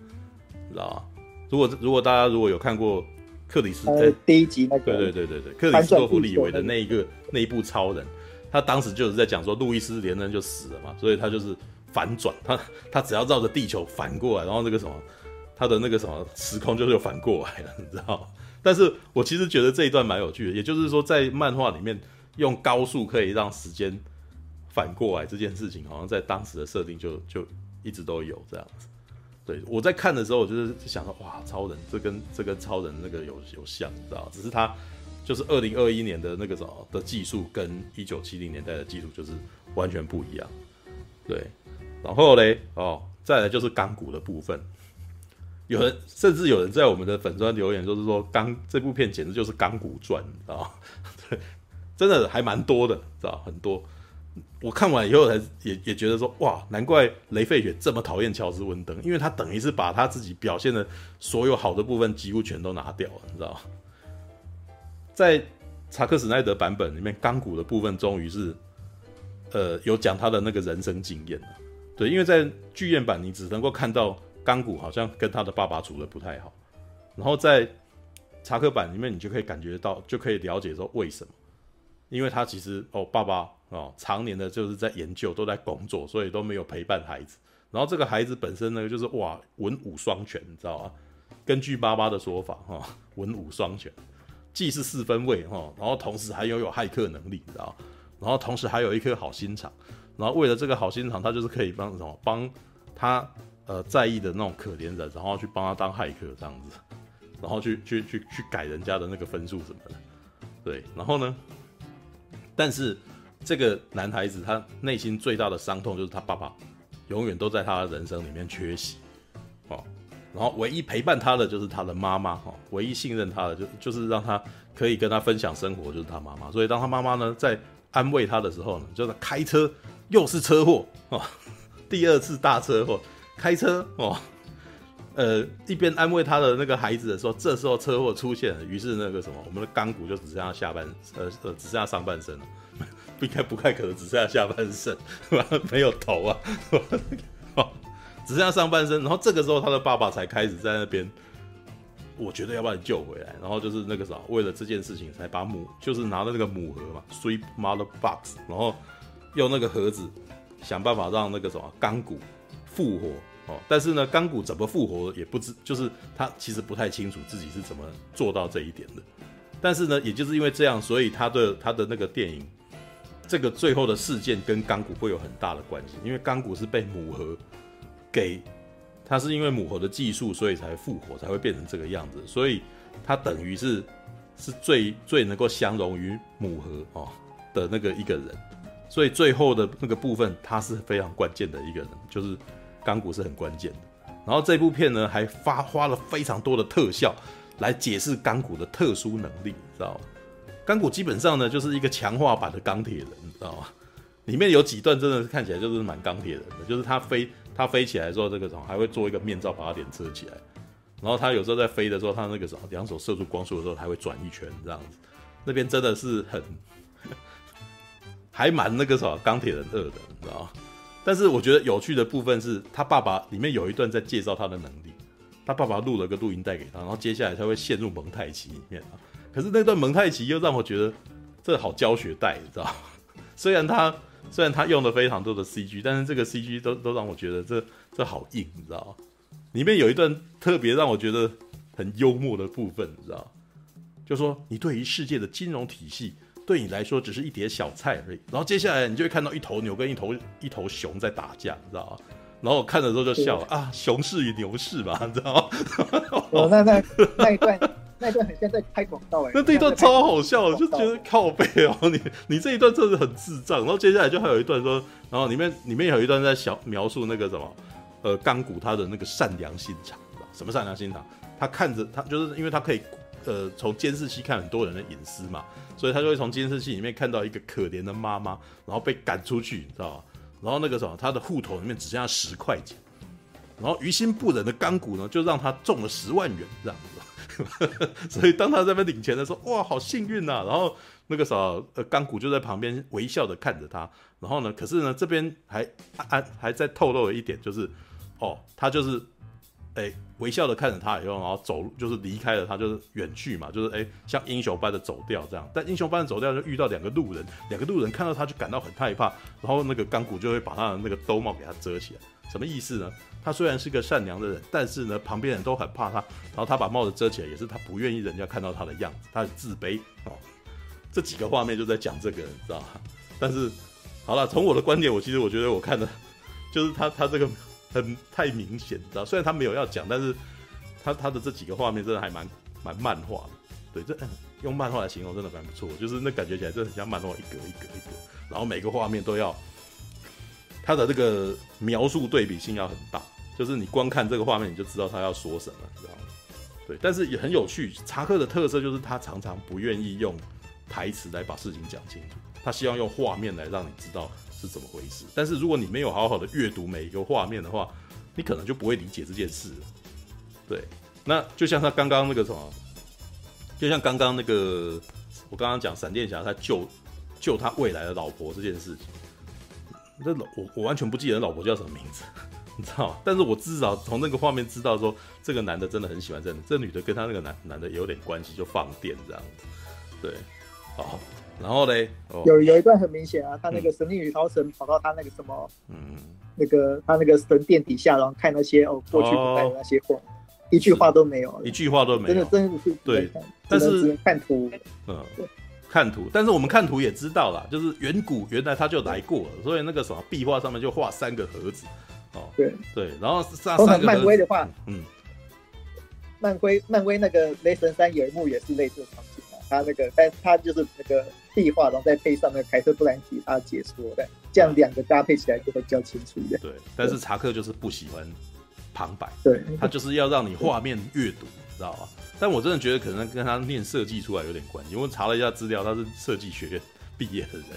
知道吗？如果如果大家如果有看过克里斯，呃，第一集那个，对对对对对，克里斯托弗里维的那一个那一部超人，他当时就是在讲说路易斯连恩就死了嘛，所以他就是反转，他他只要绕着地球反过来，然后那个什么，他的那个什么时空就是反过来了，你知道吗？但是我其实觉得这一段蛮有趣的，也就是说在漫画里面。用高速可以让时间反过来这件事情，好像在当时的设定就就一直都有这样子。对，我在看的时候，我就是想说，哇，超人这跟这跟超人那个有有像，你知道？只是他就是二零二一年的那个什么的技术，跟一九七零年代的技术就是完全不一样。对，然后嘞，哦，再来就是钢骨的部分，有人甚至有人在我们的粉砖留言，就是说钢这部片简直就是钢骨传，你知道？对。真的还蛮多的，知道很多。我看完以后才也也觉得说，哇，难怪雷费雪这么讨厌乔斯温登，因为他等于是把他自己表现的所有好的部分几乎全都拿掉了，你知道？在查克史奈德版本里面，钢骨的部分终于是，呃，有讲他的那个人生经验。对，因为在剧院版你只能够看到钢骨好像跟他的爸爸处的不太好，然后在查克版里面你就可以感觉到，就可以了解说为什么。因为他其实哦，爸爸哦，常年的就是在研究，都在工作，所以都没有陪伴孩子。然后这个孩子本身呢，就是哇，文武双全，你知道吗？根据爸爸的说法哈、文武双全，既是四分卫哈，然后同时还拥有骇客能力，你知道？然后同时还有一颗好心肠，然后为了这个好心肠，他就是可以帮什么帮他呃在意的那种可怜人，然后去帮他当骇客这样子，然后去去去去改人家的那个分数什么的，对，然后呢，但是这个男孩子他内心最大的伤痛就是他爸爸永远都在他的人生里面缺席哦，然后唯一陪伴他的就是他的妈妈哈，唯一信任他的就就是让他可以跟他分享生活就是他妈妈，所以当他妈妈呢在安慰他的时候呢，就是开车。又是车祸哦，第二次大车祸，开车哦，呃，一边安慰他的那个孩子的时候，这时候车祸出现了，于是那个什么，我们的钢骨就只剩下下半，呃呃，只剩下上半身了，不 应该不太可能只剩下下半身，没有头啊，只剩下上半身，然后这个时候他的爸爸才开始在那边，我觉得要把你救回来，然后就是那个啥，为了这件事情才把母，就是拿了那个母盒嘛，Sweet Mother Box，然后。用那个盒子想办法让那个什么钢骨复活哦，但是呢，钢骨怎么复活也不知，就是他其实不太清楚自己是怎么做到这一点的。但是呢，也就是因为这样，所以他的他的那个电影这个最后的事件跟钢骨会有很大的关系，因为钢骨是被母盒给，他是因为母盒的技术，所以才复活，才会变成这个样子，所以他等于是是最最能够相容于母盒哦的那个一个人。所以最后的那个部分，他是非常关键的一个人，就是钢骨是很关键的。然后这部片呢，还发花了非常多的特效来解释钢骨的特殊能力，知道吗？钢骨基本上呢，就是一个强化版的钢铁人，你知道吗？里面有几段真的是看起来就是蛮钢铁人的，就是他飞他飞起来的时候，这个什么还会做一个面罩把他脸遮起来。然后他有时候在飞的时候，他那个什么两手射出光束的时候，还会转一圈这样子。那边真的是很。还蛮那个什么钢铁人二的，你知道吗？但是我觉得有趣的部分是他爸爸里面有一段在介绍他的能力，他爸爸录了个录音带给他，然后接下来他会陷入蒙太奇里面啊。可是那段蒙太奇又让我觉得这好教学带，你知道？虽然他虽然他用了非常多的 CG，但是这个 CG 都都让我觉得这这好硬，你知道？里面有一段特别让我觉得很幽默的部分，你知道？就说你对于世界的金融体系。对你来说只是一碟小菜而已，然后接下来你就会看到一头牛跟一头一头熊在打架，你知道吗？然后我看的时候就笑了啊，熊市与牛市嘛，你知道吗？哦，那那那一段那一段很像在拍广告哎，那这一段超好笑的，就觉得靠背哦，你你这一段真的很智障。然后接下来就还有一段说，然后里面里面有一段在小描述那个什么，呃，钢骨他的那个善良心肠，什么善良心肠？他看着他就是因为他可以呃从监视器看很多人的隐私嘛。所以他就会从监视器里面看到一个可怜的妈妈，然后被赶出去，你知道吧？然后那个什么，他的户头里面只剩下十块钱，然后于心不忍的钢骨呢，就让他中了十万元这样子。所以当他在那边领钱的时候，哇，好幸运呐！然后那个时候，呃，钢骨就在旁边微笑的看着他。然后呢，可是呢，这边还还还在透露了一点，就是哦，他就是。哎、微笑的看着他以后，然后走，就是离开了他，就是远去嘛，就是哎、像英雄般的走掉这样。但英雄般的走掉，就遇到两个路人，两个路人看到他就感到很害怕，然后那个钢骨就会把他的那个兜帽给他遮起来。什么意思呢？他虽然是个善良的人，但是呢，旁边人都很怕他，然后他把帽子遮起来，也是他不愿意人家看到他的样子，他很自卑哦。这几个画面就在讲这个，你知道吗？但是好了，从我的观点，我其实我觉得我看的，就是他他这个。很太明显，知道？虽然他没有要讲，但是他他的这几个画面真的还蛮蛮漫画的。对，这用漫画来形容真的蛮不错，就是那感觉起来真的很像漫画，一格一格一格，然后每个画面都要他的这个描述对比性要很大，就是你光看这个画面你就知道他要说什么，知道吗？对，但是也很有趣。查克的特色就是他常常不愿意用台词来把事情讲清楚，他希望用画面来让你知道。是怎么回事？但是如果你没有好好的阅读每一个画面的话，你可能就不会理解这件事。对，那就像他刚刚那个什么，就像刚刚那个我刚刚讲闪电侠他救救他未来的老婆这件事情，那老我我完全不记得老婆叫什么名字，你知道吗？但是我至少从那个画面知道说，这个男的真的很喜欢这女，这女的跟他那个男男的有点关系，就放电这样子。对，好。然后嘞，有有一段很明显啊，他那个神力女超神跑到他那个什么，嗯，那个他那个神殿底下，然后看那些哦过去古代的那些画，一句话都没有，一句话都没有，真的真的是对，但是看图，嗯，看图，但是我们看图也知道啦，就是远古原来他就来过了，所以那个什么壁画上面就画三个盒子，哦，对。对，然后上三个漫威的话，嗯，漫威漫威那个雷神三有一幕也是类似的场景。啊，他那个，但他就是那个壁画，然后再配上那个凯特布兰奇他解说的，这样两个搭配起来就会比较清楚一点。对，但是查克就是不喜欢旁白，对，他就是要让你画面阅读，知道吧？但我真的觉得可能跟他念设计出来有点关系，因为查了一下资料，他是设计学院毕业的人，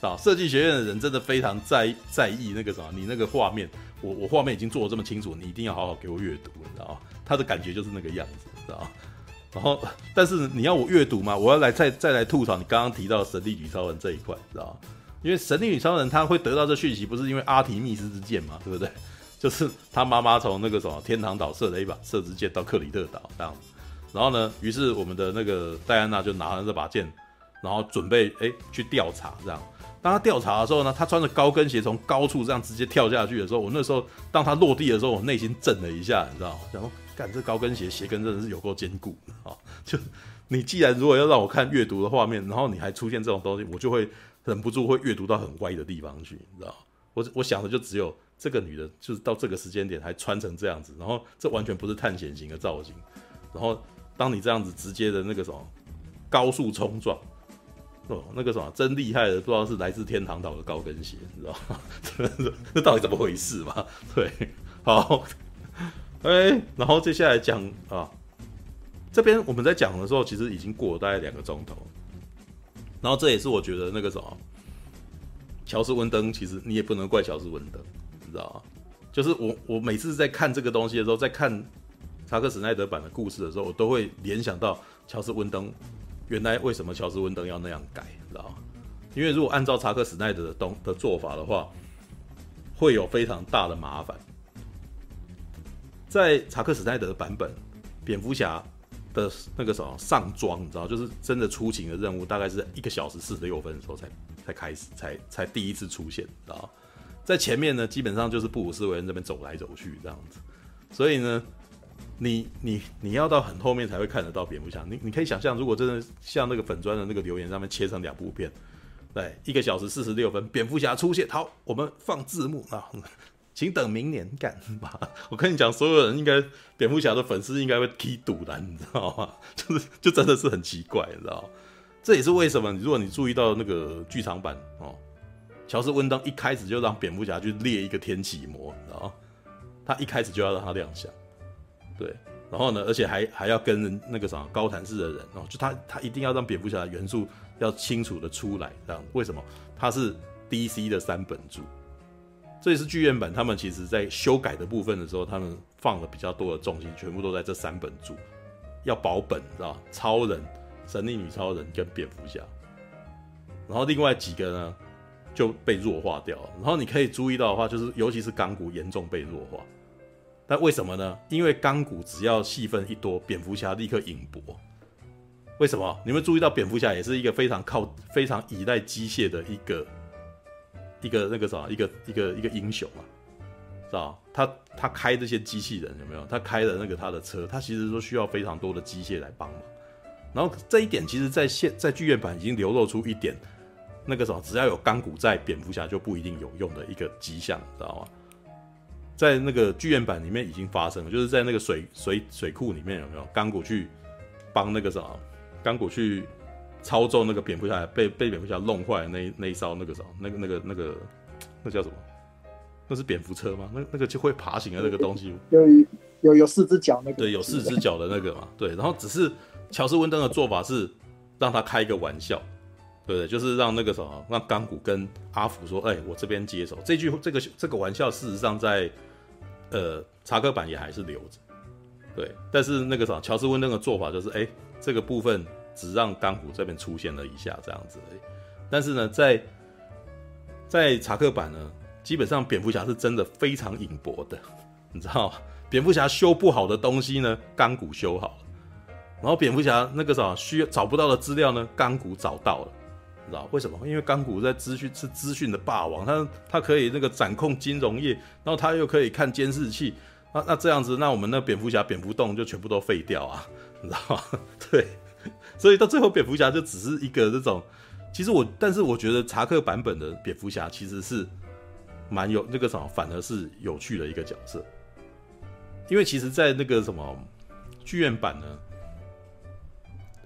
啊，设计学院的人真的非常在在意那个什么，你那个画面，我我画面已经做的这么清楚，你一定要好好给我阅读，你知道吗？他的感觉就是那个样子，知道吗？然后，但是你要我阅读吗？我要来再再来吐槽你刚刚提到神力女超人这一块，知道？因为神力女超人她会得到这讯息，不是因为阿提密斯之箭嘛，对不对？就是他妈妈从那个什么天堂岛射了一把射之箭到克里特岛这样。然后呢，于是我们的那个戴安娜就拿了这把剑，然后准备哎去调查。这样，当她调查的时候呢，她穿着高跟鞋从高处这样直接跳下去的时候，我那时候当她落地的时候，我内心震了一下，你知道吗？想说，干这高跟鞋鞋跟真的是有够坚固啊！就你既然如果要让我看阅读的画面，然后你还出现这种东西，我就会忍不住会阅读到很歪的地方去，你知道？我我想的就只有这个女的，就是到这个时间点还穿成这样子，然后这完全不是探险型的造型，然后。当你这样子直接的那个什么高速冲撞，哦，那个什么真厉害的，不知道是来自天堂岛的高跟鞋，你知道吗？这 这到底怎么回事嘛？对，好，哎，然后接下来讲啊，这边我们在讲的时候，其实已经过了大概两个钟头，然后这也是我觉得那个什么乔斯温登，其实你也不能怪乔斯温登，你知道吗？就是我我每次在看这个东西的时候，在看。查克史奈德版的故事的时候，我都会联想到乔斯温登。原来为什么乔斯温登要那样改，你知道吗？因为如果按照查克史奈德的东的做法的话，会有非常大的麻烦。在查克史奈德的版本，蝙蝠侠的那个什么上妆，你知道，就是真的出勤的任务，大概是一个小时四十六分的时候才才开始，才才第一次出现，知道？在前面呢，基本上就是布鲁斯韦恩这边走来走去这样子，所以呢。你你你要到很后面才会看得到蝙蝠侠，你你可以想象，如果真的像那个粉砖的那个留言上面切成两部片，对，一个小时四十六分，蝙蝠侠出现，好，我们放字幕啊，请等明年干吧。我跟你讲，所有人应该蝙蝠侠的粉丝应该会踢赌的，你知道吗？就是就真的是很奇怪，你知道？这也是为什么，如果你注意到那个剧场版哦，乔斯温登一开始就让蝙蝠侠去列一个天启魔，你知道吗？他一开始就要让他亮相。对，然后呢，而且还还要跟那个什么高谭市的人哦，就他他一定要让蝙蝠侠的元素要清楚的出来，这样为什么？他是 DC 的三本柱，这也是剧院版他们其实在修改的部分的时候，他们放了比较多的重心，全部都在这三本柱，要保本，知道超人、神力女超人跟蝙蝠侠，然后另外几个呢就被弱化掉了。然后你可以注意到的话，就是尤其是钢骨严重被弱化。但为什么呢？因为钢骨只要戏份一多，蝙蝠侠立刻引博。为什么？你们注意到蝙蝠侠也是一个非常靠、非常依赖机械的一个一个那个啥，一个一个一个英雄啊，是吧？他他开这些机器人有没有？他开的那个他的车，他其实都需要非常多的机械来帮忙。然后这一点，其实在现在剧院版已经流露出一点那个什么，只要有钢骨在，蝙蝠侠就不一定有用的一个迹象，知道吗？在那个剧院版里面已经发生了，就是在那个水水水库里面有没有钢骨去帮那个什么钢骨去操纵那个蝙蝠侠被被蝙蝠侠弄坏那那一艘那个什么那个那个那个那叫什么？那是蝙蝠车吗？那那个就会爬行的那个东西？有有有四只脚那个？对，有四只脚的那个嘛？对。然后只是乔斯温登的做法是让他开一个玩笑，对不对？就是让那个什么让钢骨跟阿福说：“哎，我这边接手。”这句这个这个玩笑事实上在。呃，查克版也还是留着，对，但是那个啥，乔斯温登的做法就是，哎，这个部分只让钢骨这边出现了一下这样子而已。但是呢，在在查克版呢，基本上蝙蝠侠是真的非常隐薄的，你知道吗？蝙蝠侠修不好的东西呢，钢骨修好了，然后蝙蝠侠那个啥需要找不到的资料呢，钢骨找到了。你知道为什么？因为钢骨在资讯是资讯的霸王，他他可以那个掌控金融业，然后他又可以看监视器，那那这样子，那我们那蝙蝠侠蝙蝠洞就全部都废掉啊，你知道吗？对，所以到最后蝙蝠侠就只是一个这种，其实我，但是我觉得查克版本的蝙蝠侠其实是蛮有那个什么，反而是有趣的一个角色，因为其实，在那个什么剧院版呢，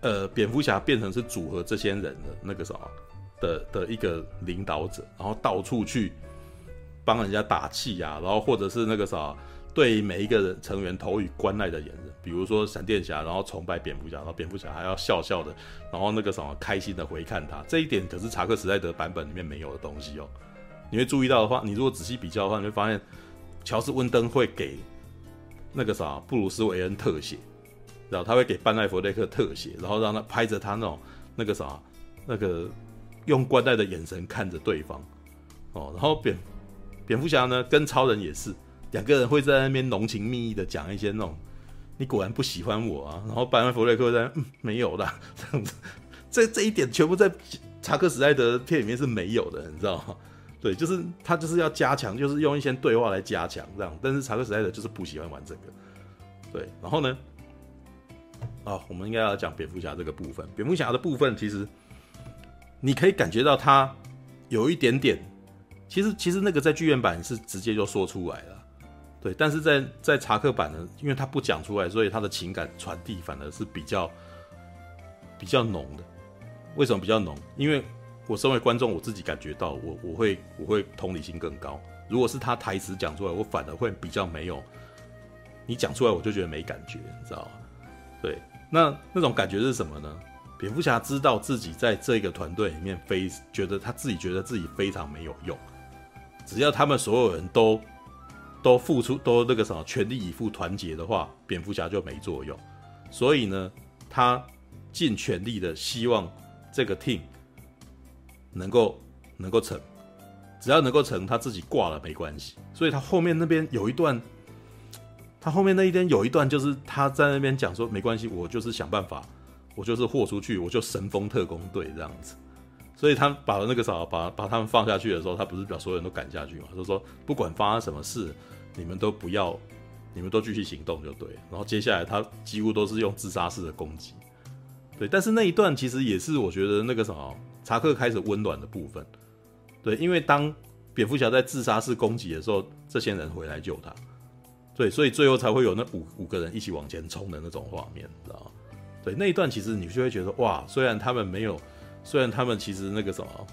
呃，蝙蝠侠变成是组合这些人的那个什么的的一个领导者，然后到处去帮人家打气呀、然后或者是那个啥。对每一个人成员投以关爱的眼神，比如说闪电侠，然后崇拜蝙蝠侠，然后蝙蝠侠还要笑笑的，然后那个什么开心的回看他，这一点可是查克史奈德版本里面没有的东西哦。你会注意到的话，你如果仔细比较的话，你会发现乔斯温登会给那个啥布鲁斯韦恩特写，然后他会给班奈弗雷克特写，然后让他拍着他那种那个啥那个用关爱的眼神看着对方哦。然后蝙蝙蝠侠呢，跟超人也是。两个人会在那边浓情蜜意的讲一些那种，你果然不喜欢我啊，然后班艾弗雷克在嗯没有啦，这样子，这这一点全部在查克史奈德片里面是没有的，你知道吗？对，就是他就是要加强，就是用一些对话来加强这样，但是查克史奈德就是不喜欢玩这个，对，然后呢，啊，我们应该要讲蝙蝠侠这个部分，蝙蝠侠的部分其实你可以感觉到他有一点点，其实其实那个在剧院版是直接就说出来了。对，但是在在查克版呢，因为他不讲出来，所以他的情感传递反而是比较比较浓的。为什么比较浓？因为我身为观众，我自己感觉到我，我我会我会同理心更高。如果是他台词讲出来，我反而会比较没有。你讲出来，我就觉得没感觉，你知道吗？对，那那种感觉是什么呢？蝙蝠侠知道自己在这个团队里面非觉得他自己觉得自己非常没有用，只要他们所有人都。都付出，都那个什么，全力以赴团结的话，蝙蝠侠就没作用。所以呢，他尽全力的希望这个 team 能够能够成，只要能够成，他自己挂了没关系。所以他后面那边有一段，他后面那一天有一段，就是他在那边讲说，没关系，我就是想办法，我就是豁出去，我就神风特工队这样子。所以他把那个啥，把把他们放下去的时候，他不是把所有人都赶下去嘛？就说不管发生什么事。你们都不要，你们都继续行动就对。然后接下来他几乎都是用自杀式的攻击，对。但是那一段其实也是我觉得那个什么查克开始温暖的部分，对。因为当蝙蝠侠在自杀式攻击的时候，这些人回来救他，对。所以最后才会有那五五个人一起往前冲的那种画面，知道吗？对。那一段其实你就会觉得哇，虽然他们没有，虽然他们其实那个什么，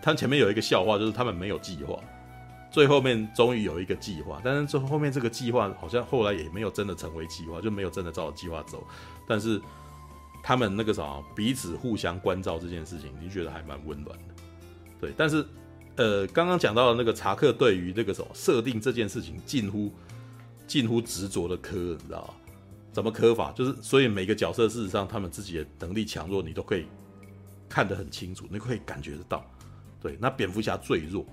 他前面有一个笑话，就是他们没有计划。最后面终于有一个计划，但是最后面这个计划好像后来也没有真的成为计划，就没有真的照着计划走。但是他们那个啥，彼此互相关照这件事情，你觉得还蛮温暖的。对，但是呃，刚刚讲到的那个查克对于那个什么设定这件事情近乎近乎执着的磕，你知道吗？怎么磕法？就是所以每个角色事实上他们自己的能力强弱，你都可以看得很清楚，你可以感觉得到。对，那蝙蝠侠最弱。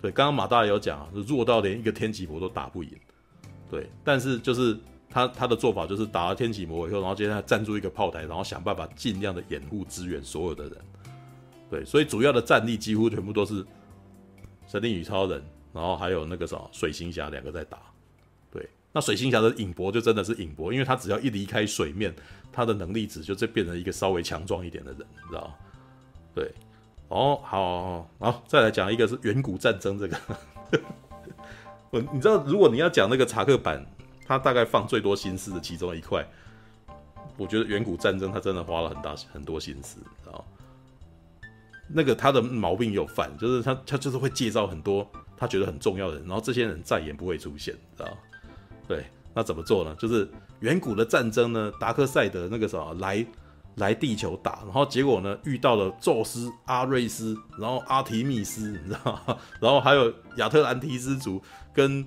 对，刚刚马大有讲啊，弱到连一个天启魔都打不赢。对，但是就是他他的做法就是打了天启魔以后，然后接下来站住一个炮台，然后想办法尽量的掩护支援所有的人。对，所以主要的战力几乎全部都是神力女超人，然后还有那个什么水行侠两个在打。对，那水行侠的影博就真的是影博，因为他只要一离开水面，他的能力值就这变成一个稍微强壮一点的人，你知道吗？对。哦，好，好，好，好，再来讲一个是远古战争这个。我你知道，如果你要讲那个查克版，他大概放最多心思的其中一块，我觉得远古战争他真的花了很大很多心思，知道那个他的毛病有犯，就是他他就是会介绍很多他觉得很重要的人，然后这些人再也不会出现，知道对，那怎么做呢？就是远古的战争呢，达克赛德那个什么来。来地球打，然后结果呢，遇到了宙斯、阿瑞斯，然后阿提密斯，你知道吗？然后还有亚特兰提斯族跟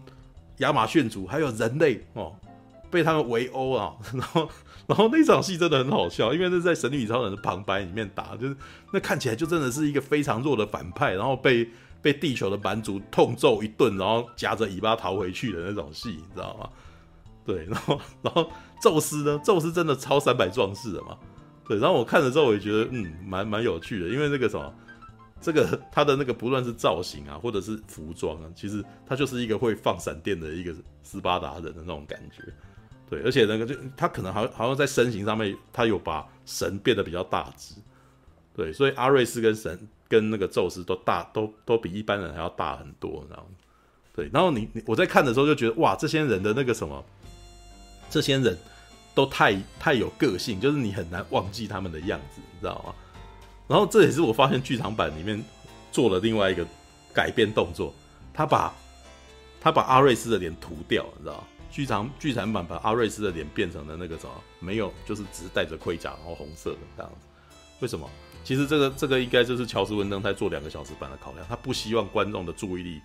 亚马逊族，还有人类哦，被他们围殴啊。然后，然后那场戏真的很好笑，因为那是在《神女超人》的旁白里面打，就是那看起来就真的是一个非常弱的反派，然后被被地球的蛮族痛揍一顿，然后夹着尾巴逃回去的那种戏，你知道吗？对，然后，然后宙斯呢？宙斯真的超三百壮士的嘛？对，然后我看了之后，我也觉得嗯，蛮蛮有趣的，因为那个什么，这个他的那个不论是造型啊，或者是服装啊，其实他就是一个会放闪电的一个斯巴达人的那种感觉。对，而且那个就他可能好好像在身形上面，他有把神变得比较大只，对，所以阿瑞斯跟神跟那个宙斯都大，都都比一般人还要大很多，然后，对，然后你你我在看的时候就觉得哇，这些人的那个什么，这些人都太太有个性，就是你很难忘记他们的样子，你知道吗？然后这也是我发现剧场版里面做了另外一个改变动作，他把他把阿瑞斯的脸涂掉，你知道？剧场剧场版把阿瑞斯的脸变成了那个什么，没有，就是只是戴着盔甲，然后红色的这样子。为什么？其实这个这个应该就是乔斯温登在做两个小时版的考量，他不希望观众的注意力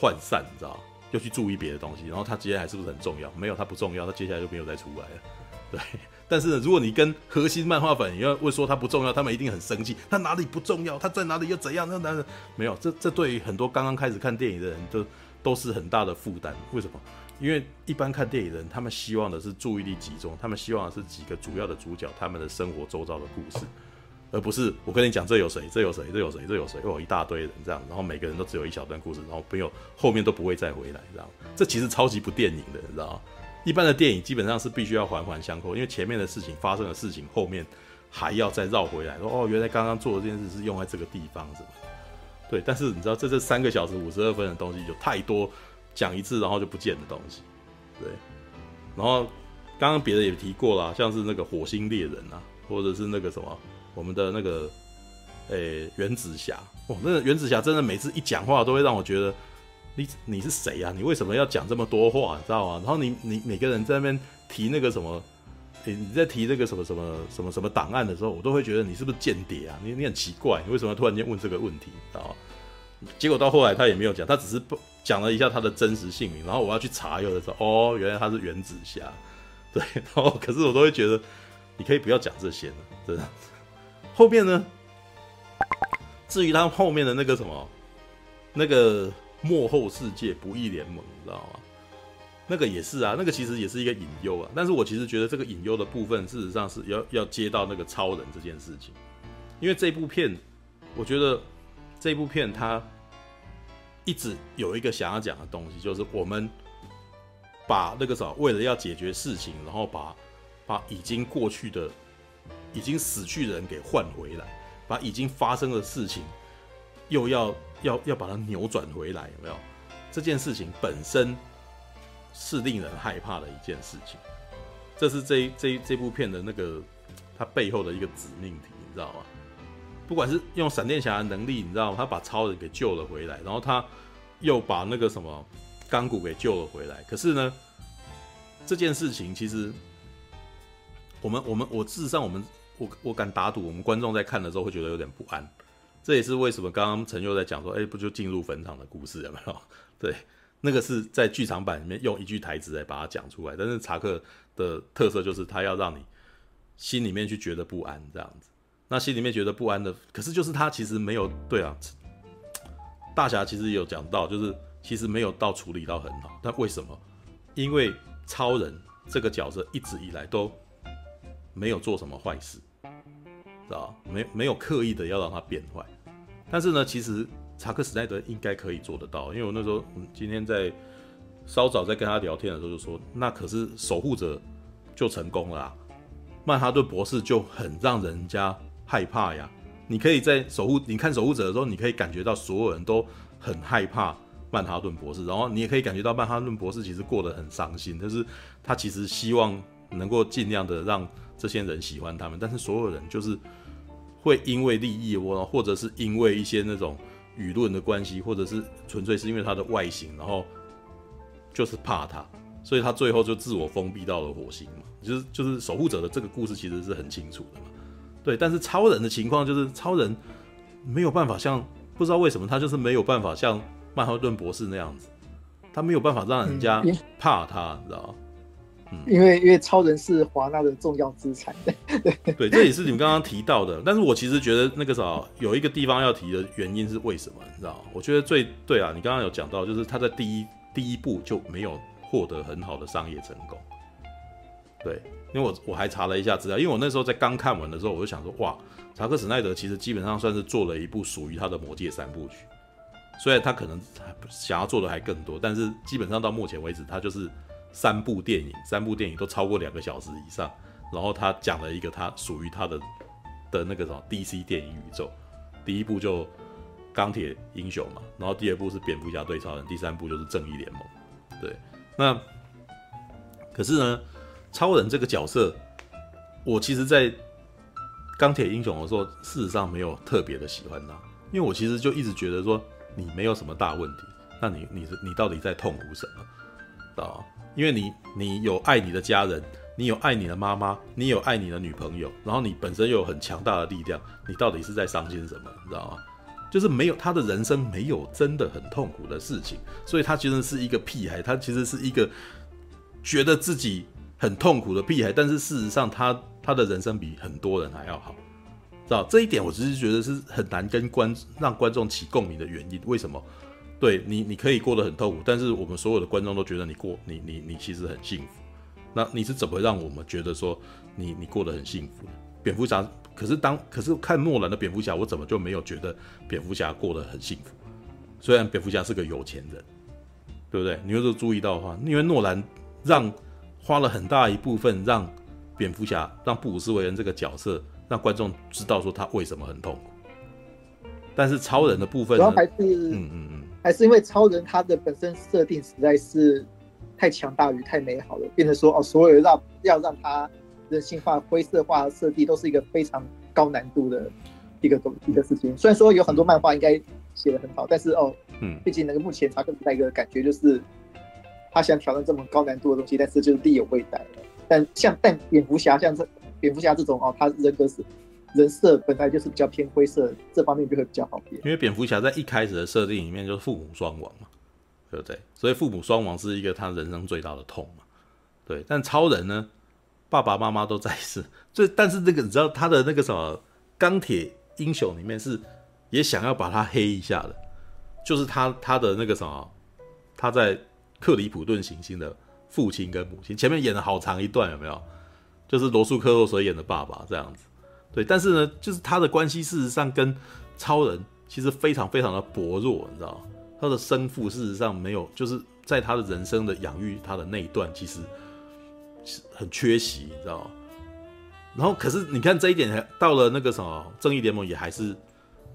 涣散，你知道？又去注意别的东西，然后他接下来是不是很重要？没有，他不重要，他接下来就没有再出来了。对，但是，如果你跟核心漫画粉，要会说他不重要，他们一定很生气。他哪里不重要？他在哪里又怎样？那那没有，这这对于很多刚刚开始看电影的人都都是很大的负担。为什么？因为一般看电影的人，他们希望的是注意力集中，他们希望的是几个主要的主角他们的生活周遭的故事，而不是我跟你讲这有谁，这有谁，这有谁，这有谁，有一大堆人这样，然后每个人都只有一小段故事，然后没有后面都不会再回来，这样，这其实超级不电影的，你知道吗？一般的电影基本上是必须要环环相扣，因为前面的事情发生的事情，后面还要再绕回来，说哦，原来刚刚做的这件事是用在这个地方什么，对。但是你知道，这这三个小时五十二分的东西有太多。讲一次然后就不见的东西，对。然后刚刚别的也提过了，像是那个火星猎人啊，或者是那个什么我们的那个诶、欸、原子侠哦，那个原子侠真的每次一讲话都会让我觉得你你是谁啊？你为什么要讲这么多话？你知道吗？然后你你每个人在那边提那个什么，你你在提那个什么什么什么什么档案的时候，我都会觉得你是不是间谍啊？你你很奇怪，你为什么突然间问这个问题？知道吗？结果到后来他也没有讲，他只是不讲了一下他的真实姓名，然后我要去查，又的时候，哦，原来他是原子侠，对，然后可是我都会觉得，你可以不要讲这些了，真的。后面呢，至于他后面的那个什么，那个幕后世界不义联盟，你知道吗？那个也是啊，那个其实也是一个隐忧啊，但是我其实觉得这个隐忧的部分，事实上是要要接到那个超人这件事情，因为这部片，我觉得。这部片它一直有一个想要讲的东西，就是我们把那个什么，为了要解决事情，然后把把已经过去的、已经死去的人给换回来，把已经发生的事情又要要要把它扭转回来，有没有？这件事情本身是令人害怕的一件事情，这是这这这部片的那个它背后的一个指命题，你知道吗？不管是用闪电侠的能力，你知道吗？他把超人给救了回来，然后他又把那个什么钢骨给救了回来。可是呢，这件事情其实我们我们我事实上我们我我敢打赌，我们观众在看的时候会觉得有点不安。这也是为什么刚刚陈佑在讲说，哎，不就进入坟场的故事有没有？对，那个是在剧场版里面用一句台词来把它讲出来。但是查克的特色就是他要让你心里面去觉得不安，这样子。那心里面觉得不安的，可是就是他其实没有对啊。大侠其实也有讲到，就是其实没有到处理到很好。但为什么？因为超人这个角色一直以来都没有做什么坏事，知道？没没有刻意的要让他变坏。但是呢，其实查克·史奈德应该可以做得到，因为我那时候，今天在稍早在跟他聊天的时候就说，那可是守护者就成功了，曼哈顿博士就很让人家。害怕呀！你可以在守护，你看守护者的时候，你可以感觉到所有人都很害怕曼哈顿博士，然后你也可以感觉到曼哈顿博士其实过得很伤心，就是他其实希望能够尽量的让这些人喜欢他们，但是所有人就是会因为利益或或者是因为一些那种舆论的关系，或者是纯粹是因为他的外形，然后就是怕他，所以他最后就自我封闭到了火星嘛，就是就是守护者的这个故事其实是很清楚的嘛。对，但是超人的情况就是超人没有办法像，不知道为什么他就是没有办法像曼哈顿博士那样子，他没有办法让人家怕他，嗯、你知道吗？嗯，因为因为超人是华纳的重要资产。对 对，这也是你们刚刚提到的。但是我其实觉得那个啥，有一个地方要提的原因是为什么？你知道吗？我觉得最对啊，你刚刚有讲到，就是他在第一第一部就没有获得很好的商业成功。对。因为我我还查了一下资料，因为我那时候在刚看完的时候，我就想说，哇，查克·史奈德其实基本上算是做了一部属于他的《魔戒》三部曲，虽然他可能想要做的还更多，但是基本上到目前为止，他就是三部电影，三部电影都超过两个小时以上，然后他讲了一个他属于他的的那个什么 DC 电影宇宙，第一部就钢铁英雄嘛，然后第二部是蝙蝠侠对超人，第三部就是正义联盟。对，那可是呢，超人这个角色，我其实，在钢铁英雄的时候，事实上没有特别的喜欢他，因为我其实就一直觉得说你没有什么大问题，那你你是你到底在痛苦什么？知道吗？因为你你有爱你的家人，你有爱你的妈妈，你有爱你的女朋友，然后你本身又有很强大的力量，你到底是在伤心什么？你知道吗？就是没有他的人生没有真的很痛苦的事情，所以他其实是一个屁孩，他其实是一个觉得自己很痛苦的屁孩，但是事实上他他的人生比很多人还要好，知道这一点，我其实觉得是很难跟观让观众起共鸣的原因。为什么？对你你可以过得很痛苦，但是我们所有的观众都觉得你过你你你其实很幸福，那你是怎么让我们觉得说你你过得很幸福？蝙蝠侠。可是当可是看诺兰的蝙蝠侠，我怎么就没有觉得蝙蝠侠过得很幸福？虽然蝙蝠侠是个有钱人，对不对？你有时候注意到的话，因为诺兰让花了很大一部分让蝙蝠侠让布鲁斯韦恩这个角色让观众知道说他为什么很痛苦。但是超人的部分主要还是嗯嗯嗯，还是因为超人他的本身设定实在是太强大与太美好了，变成说哦，所有让要让他。人性化、灰色化设计都是一个非常高难度的一个东一个事情。虽然说有很多漫画应该写的很好，但是哦，嗯，毕竟那个目前查克·史奈格感觉就是他想挑战这么高难度的东西，但是就是力有未逮。但像但蝙蝠侠像这蝙蝠侠这种哦，他人格是人设本来就是比较偏灰色，这方面就会比较好一点。因为蝙蝠侠在一开始的设定里面就是父母双亡嘛，对不对？所以父母双亡是一个他人生最大的痛嘛。对，但超人呢？爸爸妈妈都在世，这但是那个你知道他的那个什么钢铁英雄里面是也想要把他黑一下的，就是他他的那个什么他在克里普顿行星的父亲跟母亲前面演了好长一段有没有？就是罗素克洛所演的爸爸这样子，对，但是呢，就是他的关系事实上跟超人其实非常非常的薄弱，你知道？他的生父事实上没有，就是在他的人生的养育他的那一段其实。很缺席，你知道？然后，可是你看这一点，到了那个什么正义联盟也还是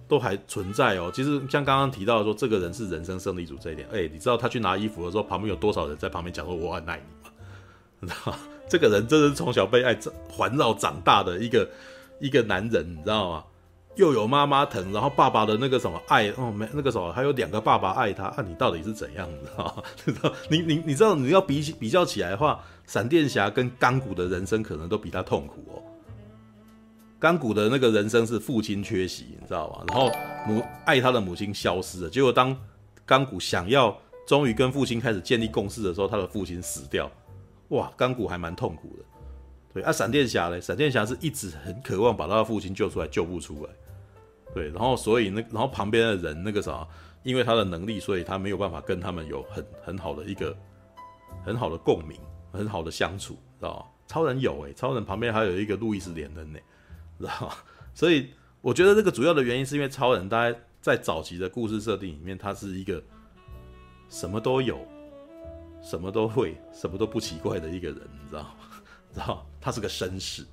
都还存在哦。其实像刚刚提到说，这个人是人生胜利组这一点，哎，你知道他去拿衣服的时候，旁边有多少人在旁边讲说“我很爱你”吗？你知道？这个人真的是从小被爱环绕长大的一个一个男人，你知道吗？又有妈妈疼，然后爸爸的那个什么爱哦，没那个什么，还有两个爸爸爱他，啊，你到底是怎样的？知道？你你你知道你要比比较起来的话，闪电侠跟钢骨的人生可能都比他痛苦哦。钢骨的那个人生是父亲缺席，你知道吗？然后母爱他的母亲消失了，结果当钢骨想要终于跟父亲开始建立共识的时候，他的父亲死掉，哇，钢骨还蛮痛苦的。对啊，闪电侠嘞，闪电侠是一直很渴望把他的父亲救出来，救不出来。对，然后所以那然后旁边的人那个啥，因为他的能力，所以他没有办法跟他们有很很好的一个很好的共鸣，很好的相处，知道？超人有诶，超人旁边还有一个路易斯连恩呢，知道？所以我觉得这个主要的原因是因为超人，大概在早期的故事设定里面，他是一个什么都有，什么都会，什么都不奇怪的一个人，你知道吗？知道他是个绅士，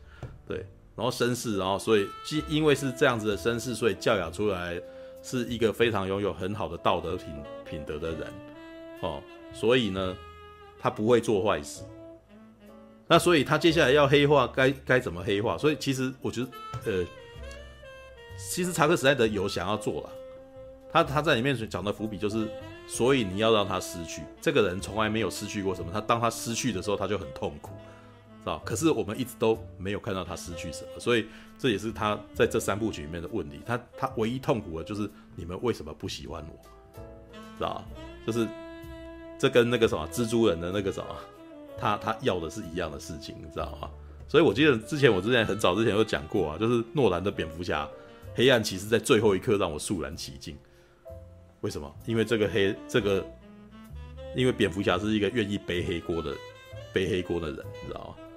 对，然后绅士，然后所以，既因为是这样子的绅士，所以教养出来是一个非常拥有很好的道德品品德的人，哦，所以呢，他不会做坏事。那所以他接下来要黑化，该该怎么黑化？所以其实我觉得，呃，其实查克·史奈德有想要做了，他他在里面讲的伏笔就是，所以你要让他失去，这个人从来没有失去过什么，他当他失去的时候，他就很痛苦。是吧！可是我们一直都没有看到他失去什么，所以这也是他在这三部曲里面的问题。他他唯一痛苦的就是你们为什么不喜欢我？知道？就是这跟那个什么蜘蛛人的那个什么，他他要的是一样的事情，你知道吗？所以我记得之前我之前很早之前有讲过啊，就是诺兰的蝙蝠侠黑暗骑士在最后一刻让我肃然起敬。为什么？因为这个黑这个，因为蝙蝠侠是一个愿意背黑锅的背黑锅的人，你知道吗？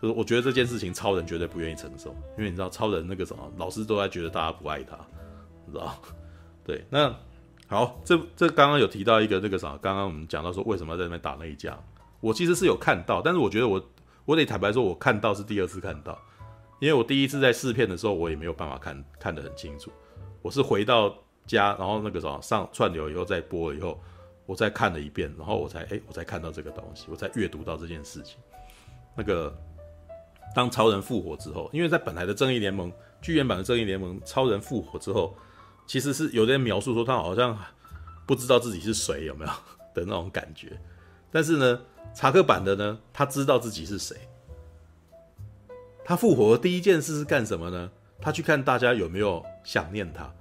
就是我觉得这件事情超人绝对不愿意承受，因为你知道超人那个什么，老师都在觉得大家不爱他，你知道？对，那好，这这刚刚有提到一个那个啥，刚刚我们讲到说为什么在那边打那一架，我其实是有看到，但是我觉得我我得坦白说，我看到是第二次看到，因为我第一次在试片的时候，我也没有办法看看得很清楚。我是回到家，然后那个什么上串流以后再播了以后，我再看了一遍，然后我才哎，我才看到这个东西，我才阅读到这件事情。那个当超人复活之后，因为在本来的正义联盟剧院版的正义联盟，超人复活之后，其实是有点描述说他好像不知道自己是谁，有没有的那种感觉。但是呢，查克版的呢，他知道自己是谁。他复活的第一件事是干什么呢？他去看大家有没有想念他，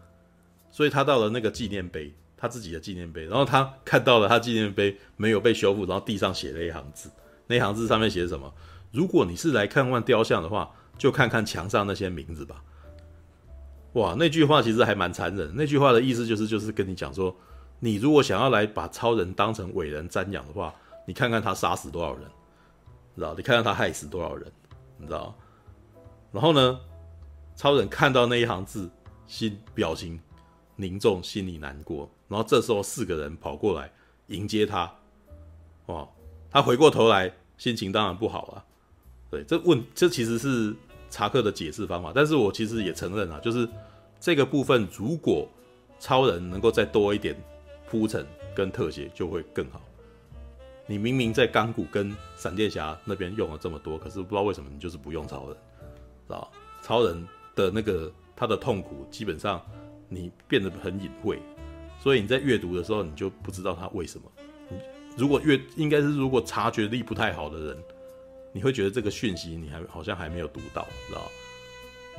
所以他到了那个纪念碑，他自己的纪念碑，然后他看到了他纪念碑没有被修复，然后地上写了一行字，那行字上面写什么？如果你是来看望雕像的话，就看看墙上那些名字吧。哇，那句话其实还蛮残忍。那句话的意思就是，就是跟你讲说。你如果想要来把超人当成伟人瞻仰的话，你看看他杀死多少人，知道？你看看他害死多少人，你知道？然后呢，超人看到那一行字，心表情凝重，心里难过。然后这时候四个人跑过来迎接他，哇！他回过头来，心情当然不好啊。对，这问这其实是查克的解释方法，但是我其实也承认啊，就是这个部分如果超人能够再多一点。铺陈跟特写就会更好。你明明在钢骨跟闪电侠那边用了这么多，可是不知道为什么你就是不用超人，知道？超人的那个他的痛苦，基本上你变得很隐晦，所以你在阅读的时候，你就不知道他为什么。如果阅应该是如果察觉力不太好的人，你会觉得这个讯息你还好像还没有读到，知道？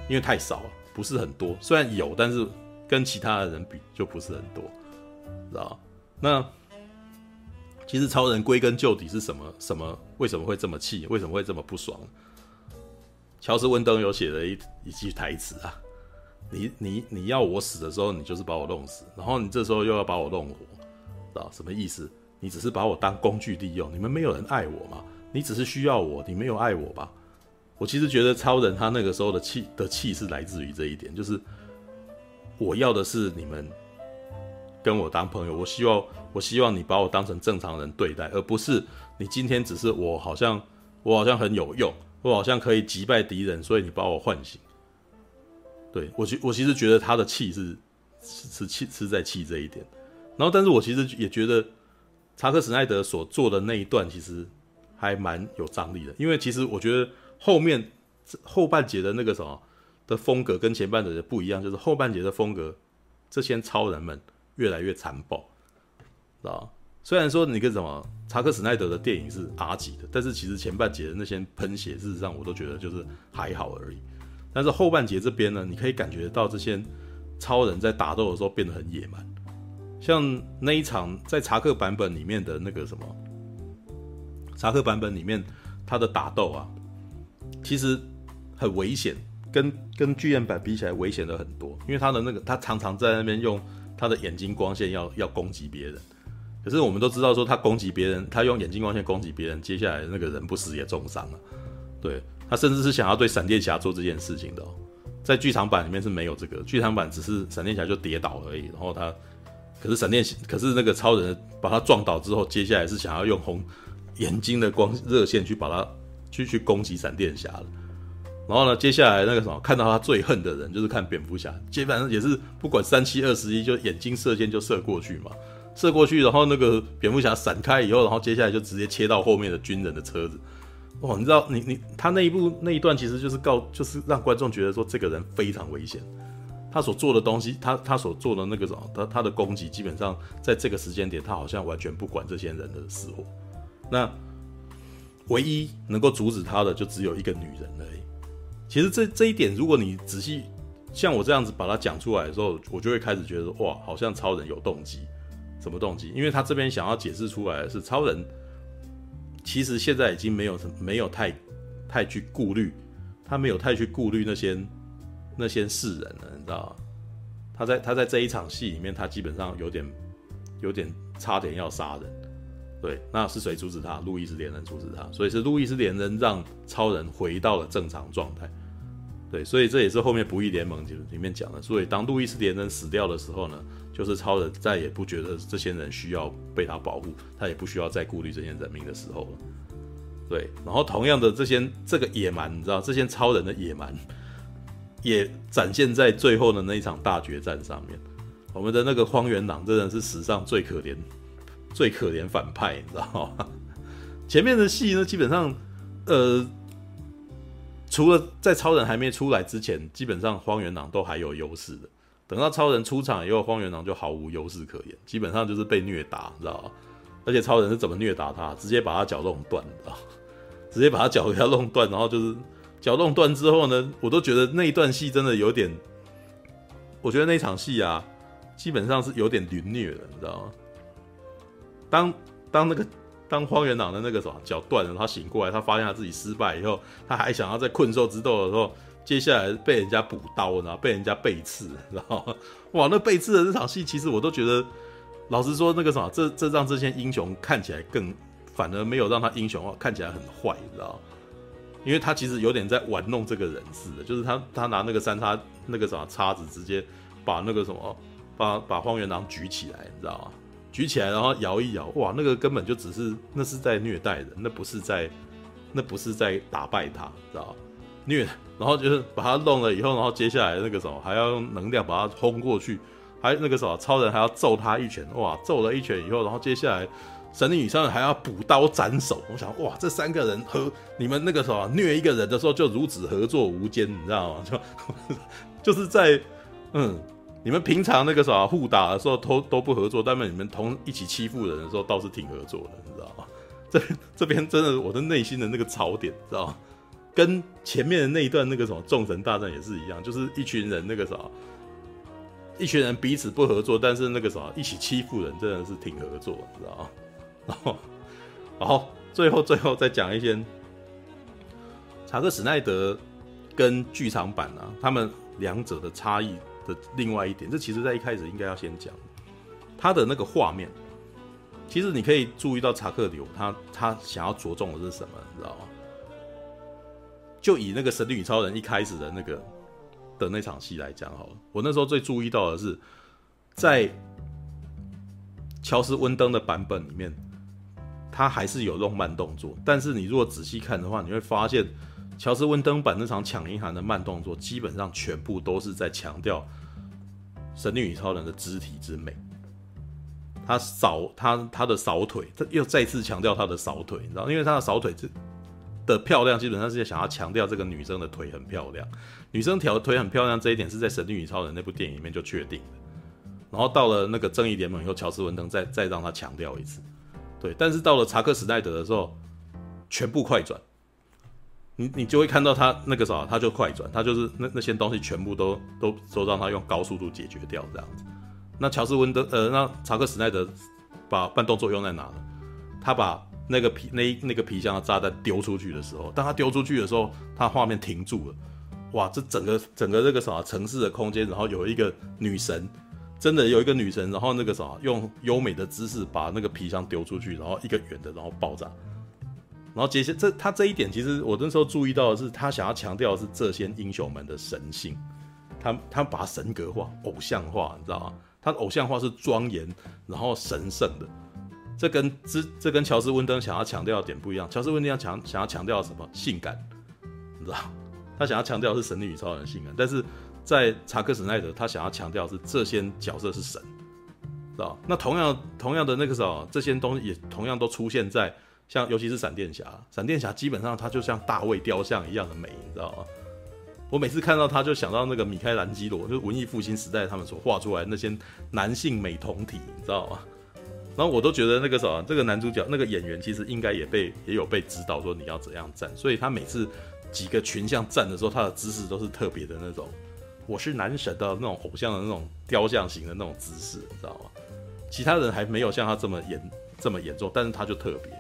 因为太少了，不是很多。虽然有，但是跟其他的人比就不是很多。知道？那其实超人归根究底是什么？什么？为什么会这么气？为什么会这么不爽？乔斯温登有写了一一句台词啊：“你你你要我死的时候，你就是把我弄死，然后你这时候又要把我弄活，知道什么意思？你只是把我当工具利用，你们没有人爱我吗？你只是需要我，你没有爱我吧？我其实觉得超人他那个时候的气的气是来自于这一点，就是我要的是你们。”跟我当朋友，我希望我希望你把我当成正常人对待，而不是你今天只是我好像我好像很有用，我好像可以击败敌人，所以你把我唤醒。对，我其我其实觉得他的气是是是气是在气这一点，然后但是我其实也觉得查克史奈德所做的那一段其实还蛮有张力的，因为其实我觉得后面后半节的那个什么的风格跟前半节的不一样，就是后半节的风格，这些超人们。越来越残暴，知道？虽然说你跟什么查克·史奈德的电影是 R 级的，但是其实前半节的那些喷血，事实上我都觉得就是还好而已。但是后半节这边呢，你可以感觉到这些超人在打斗的时候变得很野蛮，像那一场在查克版本里面的那个什么，查克版本里面他的打斗啊，其实很危险，跟跟剧院版比起来危险的很多，因为他的那个他常常在那边用。他的眼睛光线要要攻击别人，可是我们都知道说他攻击别人，他用眼睛光线攻击别人，接下来那个人不死也重伤了。对，他甚至是想要对闪电侠做这件事情的，在剧场版里面是没有这个，剧场版只是闪电侠就跌倒而已，然后他，可是闪电可是那个超人把他撞倒之后，接下来是想要用红眼睛的光热线去把他去去攻击闪电侠了。然后呢，接下来那个什么，看到他最恨的人就是看蝙蝠侠，基本上也是不管三七二十一，就眼睛射箭就射过去嘛，射过去，然后那个蝙蝠侠闪开以后，然后接下来就直接切到后面的军人的车子。哇，你知道，你你他那一部那一段其实就是告，就是让观众觉得说这个人非常危险，他所做的东西，他他所做的那个什么，他他的攻击基本上在这个时间点，他好像完全不管这些人的死活。那唯一能够阻止他的，就只有一个女人而已。其实这这一点，如果你仔细像我这样子把它讲出来的时候，我就会开始觉得哇，好像超人有动机，什么动机？因为他这边想要解释出来的是，超人其实现在已经没有什没有太太去顾虑，他没有太去顾虑那些那些世人了，你知道吗？他在他在这一场戏里面，他基本上有点有点差点要杀人。对，那是谁阻止他？路易斯连人阻止他，所以是路易斯连人让超人回到了正常状态。对，所以这也是后面不义联盟里面讲的。所以当路易斯连人死掉的时候呢，就是超人再也不觉得这些人需要被他保护，他也不需要再顾虑这些人命的时候了。对，然后同样的这些这个野蛮，你知道这些超人的野蛮，也展现在最后的那一场大决战上面。我们的那个荒原狼真的是史上最可怜、最可怜反派，你知道吗？前面的戏呢，基本上，呃，除了在超人还没出来之前，基本上荒原狼都还有优势的。等到超人出场以后，荒原狼就毫无优势可言，基本上就是被虐打，你知道吗？而且超人是怎么虐打他？直接把他脚弄断，你知道？直接把他脚给他弄断，然后就是脚弄断之后呢，我都觉得那一段戏真的有点，我觉得那场戏啊，基本上是有点凌虐的，你知道吗？当当那个。当荒原狼的那个什么脚断了，他醒过来，他发现他自己失败以后，他还想要在困兽之斗的时候，接下来被人家补刀，然后被人家背刺，然后 哇，那背刺的这场戏，其实我都觉得，老实说，那个什么，这这让这些英雄看起来更，反而没有让他英雄化，看起来很坏，你知道？因为他其实有点在玩弄这个人似的，就是他他拿那个三叉那个什么叉子，直接把那个什么把把荒原狼举起来，你知道吗？举起来，然后摇一摇，哇，那个根本就只是那是在虐待人，那不是在，那不是在打败他，知道吧？虐，然后就是把他弄了以后，然后接下来那个什么还要用能量把他轰过去，还那个什么超人还要揍他一拳，哇，揍了一拳以后，然后接下来神女超人还要补刀斩首，我想哇，这三个人和你们那个什么虐一个人的时候就如此合作无间，你知道吗？就 就是在嗯。你们平常那个啥互打的时候都都不合作，但是你们同一起欺负人的时候倒是挺合作的，你知道吗？这这边真的我的内心的那个槽点，知道吗？跟前面的那一段那个什么众神大战也是一样，就是一群人那个啥，一群人彼此不合作，但是那个啥一起欺负人真的是挺合作，你知道吗？然后，然后最后最后再讲一些查克史奈德跟剧场版啊，他们两者的差异。的另外一点，这其实在一开始应该要先讲，他的那个画面，其实你可以注意到查克流他他想要着重的是什么，你知道吗？就以那个神力女超人一开始的那个的那场戏来讲好了，我那时候最注意到的是，在乔斯温登的版本里面，他还是有用慢动作，但是你如果仔细看的话，你会发现。乔斯温登版那场抢银行的慢动作，基本上全部都是在强调神力女超人的肢体之美。他扫他他的扫腿，他又再次强调他的扫腿，你知道，因为他的扫腿这的漂亮，基本上是想要强调这个女生的腿很漂亮。女生条腿很漂亮这一点是在神力女超人那部电影里面就确定的。然后到了那个正义联盟以后，乔斯温登再再让他强调一次，对。但是到了查克史奈德的时候，全部快转。你你就会看到他那个啥，他就快转，他就是那那些东西全部都都都让他用高速度解决掉这样子。那乔斯温德呃，那查克史奈德把慢动作用在哪呢？他把那个皮那那个皮箱的炸弹丢出去的时候，当他丢出去的时候，他画面停住了。哇，这整个整个这个啥城市的空间，然后有一个女神，真的有一个女神，然后那个啥用优美的姿势把那个皮箱丢出去，然后一个圆的，然后爆炸。然后接下这他这一点，其实我那时候注意到的是，他想要强调的是这些英雄们的神性，他他把神格化、偶像化，你知道吗？他偶像化是庄严，然后神圣的。这跟之这跟乔斯温登想要强调的点不一样。乔斯温登要强想要强调什么？性感，你知道？他想要强调是神力女超人性感，但是在查克史奈德，他想要强调是这些角色是神，知道？那同样同样的那个时候，这些东西也同样都出现在。像尤其是闪电侠，闪电侠基本上他就像大卫雕像一样的美，你知道吗？我每次看到他就想到那个米开朗基罗，就是文艺复兴时代他们所画出来那些男性美胴体，你知道吗？然后我都觉得那个什么，这个男主角那个演员其实应该也被也有被指导说你要怎样站，所以他每次几个群像站的时候，他的姿势都是特别的那种，我是男神的那种偶像的那种雕像型的那种姿势，你知道吗？其他人还没有像他这么严这么严重，但是他就特别。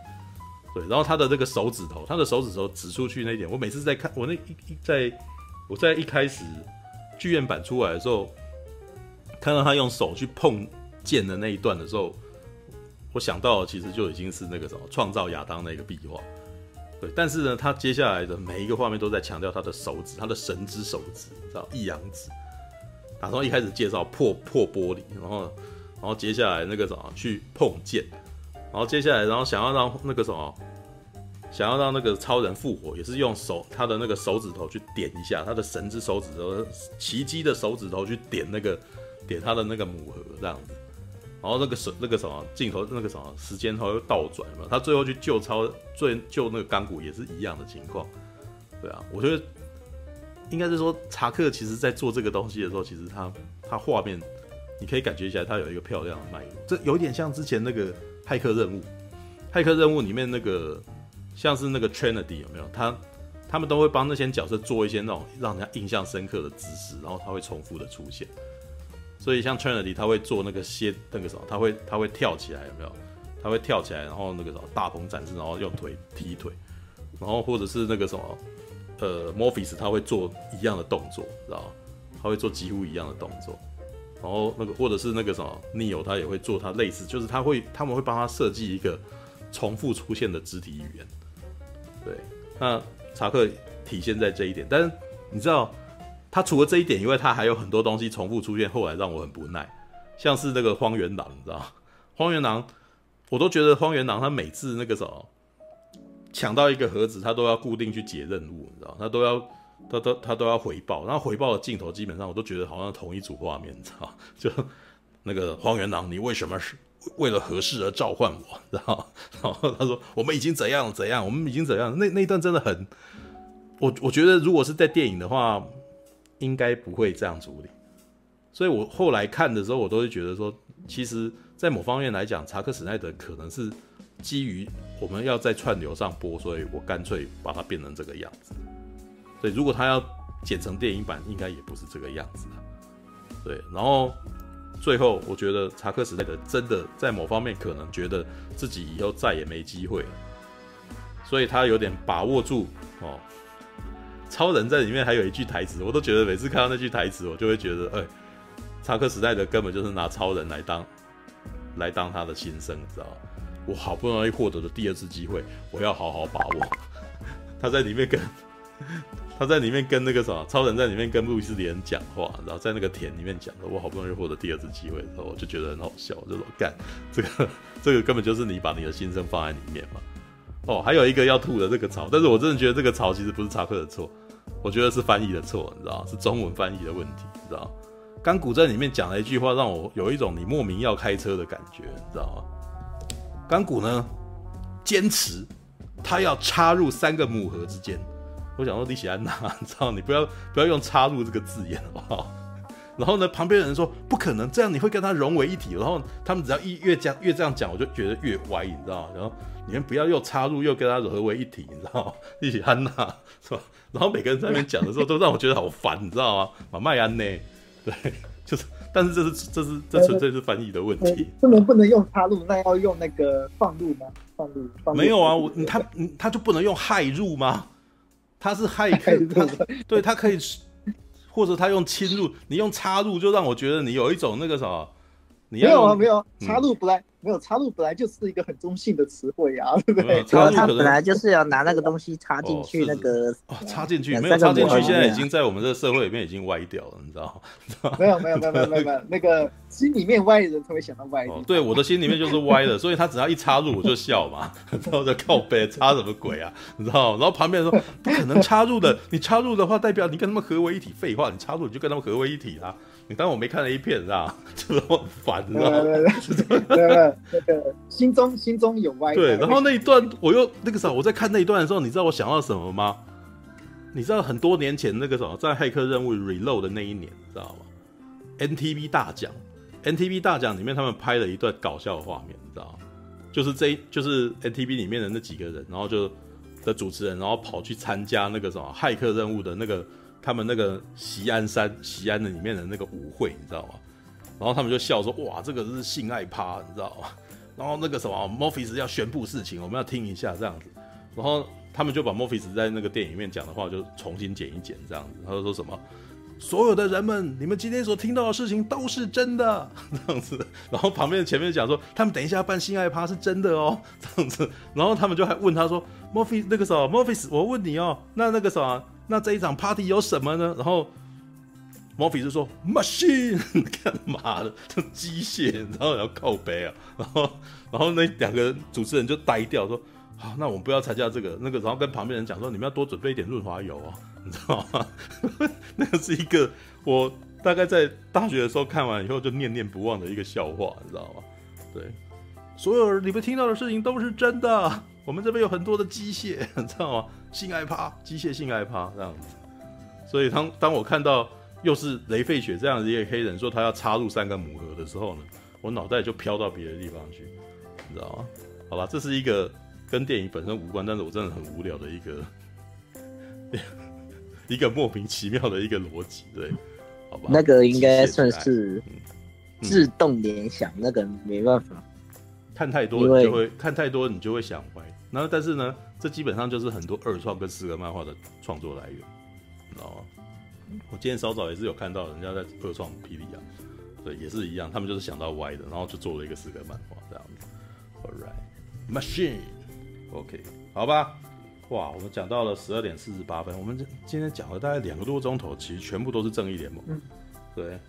对，然后他的这个手指头，他的手指头指出去那一点，我每次在看我那一一在我在一开始剧院版出来的时候，看到他用手去碰剑的那一段的时候，我想到其实就已经是那个什么创造亚当那个壁画。对，但是呢，他接下来的每一个画面都在强调他的手指，他的神之手指，知道一阳指。打从一开始介绍破破玻璃，然后然后接下来那个什么去碰剑。然后接下来，然后想要让那个什么，想要让那个超人复活，也是用手他的那个手指头去点一下，他的神之手指头，奇迹的手指头去点那个点他的那个母盒这样子，然后那个手那个什么镜头那个什么时间头又倒转嘛，他最后去救超最救那个钢骨也是一样的情况，对啊，我觉得应该是说查克其实在做这个东西的时候，其实他他画面你可以感觉起来他有一个漂亮的脉络，这有点像之前那个骇客任务，骇客任务里面那个。像是那个 Trinity 有没有？他他们都会帮那些角色做一些那种让人家印象深刻的姿势，然后他会重复的出现。所以像 Trinity 他会做那个些那个什么，他会他会跳起来有没有？他会跳起来，然后那个什么大鹏展翅，然后用腿踢腿，然后或者是那个什么呃 Morpheus 他会做一样的动作，知道吗？他会做几乎一样的动作。然后那个或者是那个什么 Neo 他也会做他类似，就是他会他们会帮他设计一个重复出现的肢体语言。对，那查克体现在这一点，但是你知道，他除了这一点以外，他还有很多东西重复出现，后来让我很不耐，像是那个荒原狼，你知道？荒原狼，我都觉得荒原狼他每次那个什么抢到一个盒子，他都要固定去解任务，你知道，他都要他都他都要回报，然后回报的镜头基本上我都觉得好像同一组画面，你知道，就那个荒原狼，你为什么是？为了合适而召唤我？然后，然后他说：“我们已经怎样怎样，我们已经怎样。”那那一段真的很，我我觉得如果是在电影的话，应该不会这样处理。所以我后来看的时候，我都会觉得说，其实，在某方面来讲，查克史奈德可能是基于我们要在串流上播，所以我干脆把它变成这个样子。所以如果他要剪成电影版，应该也不是这个样子。对，然后。最后，我觉得查克史奈德真的在某方面可能觉得自己以后再也没机会了，所以他有点把握住哦。超人在里面还有一句台词，我都觉得每次看到那句台词，我就会觉得，哎，查克史奈德根本就是拿超人来当来当他的新生，你知道？我好不容易获得的第二次机会，我要好好把握。他在里面跟。他在里面跟那个什么超人，在里面跟路易斯连讲话，然后在那个田里面讲的，我好不容易获得第二次机会的时候，我就觉得很好笑，就说干这个 这个根本就是你把你的心声放在里面嘛。哦，还有一个要吐的这个槽，但是我真的觉得这个槽其实不是查克的错，我觉得是翻译的错，你知道是中文翻译的问题，你知道吗？钢骨在里面讲了一句话，让我有一种你莫名要开车的感觉，你知道吗？钢骨呢坚持他要插入三个母盒之间。我想说利喜安娜，你 知道，你不要不要用插入这个字眼，好不好？然后呢，旁边的人说不可能，这样你会跟他融为一体。然后他们只要一越讲越这样讲，我就觉得越歪，你知道吗？然后你们不要又插入又跟他合为一体，你知道吗？利喜安娜是吧？然后每个人在那边讲的时候，都让我觉得好烦，你知道吗？马麦安呢？对，就是，但是这是这是这纯粹是翻译的问题。不能不能用插入，那要用那个放入吗？放入？放入没有啊，我他他就不能用害入吗？他是骇客，他对他可以，或者他用侵入，你用插入，就让我觉得你有一种那个什么，你要没有啊，没有插入不来。没有插入本来就是一个很中性的词汇呀，对不对？插入他本来就是要拿那个东西插进去，那个哦，插进去没有插进去，现在已经在我们这个社会里面已经歪掉了，你知道吗？没有没有没有没有没有，那个心里面歪的人才会想到歪的。对，我的心里面就是歪的，所以他只要一插入我就笑嘛，然后就靠背插什么鬼啊，你知道吗？然后旁边人说不可能插入的，你插入的话代表你跟他们合为一体，废话，你插入你就跟他们合为一体啦。你当我没看了一片 是吧？就很烦，你知道吗？对对对，那个心中心中有歪。对，然后那一段我又那个时候我在看那一段的时候，你知道我想到什么吗？你知道很多年前那个什么在《骇客任务》Reload 的那一年，你知道吗？NTV 大奖，NTV 大奖里面他们拍了一段搞笑的画面，你知道吗？就是这就是 NTV 里面的那几个人，然后就的主持人，然后跑去参加那个什么骇客任务的那个。他们那个西安山西安的里面的那个舞会，你知道吗？然后他们就笑说：“哇，这个是性爱趴，你知道吗？”然后那个什么，Morpheus 要宣布事情，我们要听一下这样子。然后他们就把 Morpheus 在那个电影里面讲的话就重新剪一剪，这样子。他就说什么：“所有的人们，你们今天所听到的事情都是真的，这样子。”然后旁边前面讲说：“他们等一下办性爱趴是真的哦，这样子。”然后他们就还问他说：“Morpheus 那个什么，Morpheus，我问你哦，那那个什么？”那这一场 party 有什么呢？然后 Morpheus 说 machine 干嘛的？就机械，然后要靠背啊。然后，然后那两个主持人就呆掉，说好，那我们不要参加这个那个，然后跟旁边人讲说，你们要多准备一点润滑油哦，你知道吗？那个是一个我大概在大学的时候看完以后就念念不忘的一个笑话，你知道吗？对，所有你们听到的事情都是真的。我们这边有很多的机械，你知道吗？性爱趴，机械性爱趴这样子。所以当当我看到又是雷费雪这样子一个黑人说他要插入三个母盒的时候呢，我脑袋就飘到别的地方去，你知道吗？好吧，这是一个。跟电影本身无关，但是我真的很无聊的一个 一个莫名其妙的一个逻辑，对，好吧？那个应该算是自动联想，嗯嗯、那个没办法，看太多你就会看太多，你就会想歪。然后，但是呢，这基本上就是很多二创跟四格漫画的创作来源，你知道吗？我今天稍早也是有看到人家在二创霹雳啊，对，也是一样，他们就是想到歪的，然后就做了一个四格漫画这样子。All right, machine. OK，好吧，哇，我们讲到了十二点四十八分，我们今天讲了大概两个多钟头，其实全部都是正义联盟。嗯，对，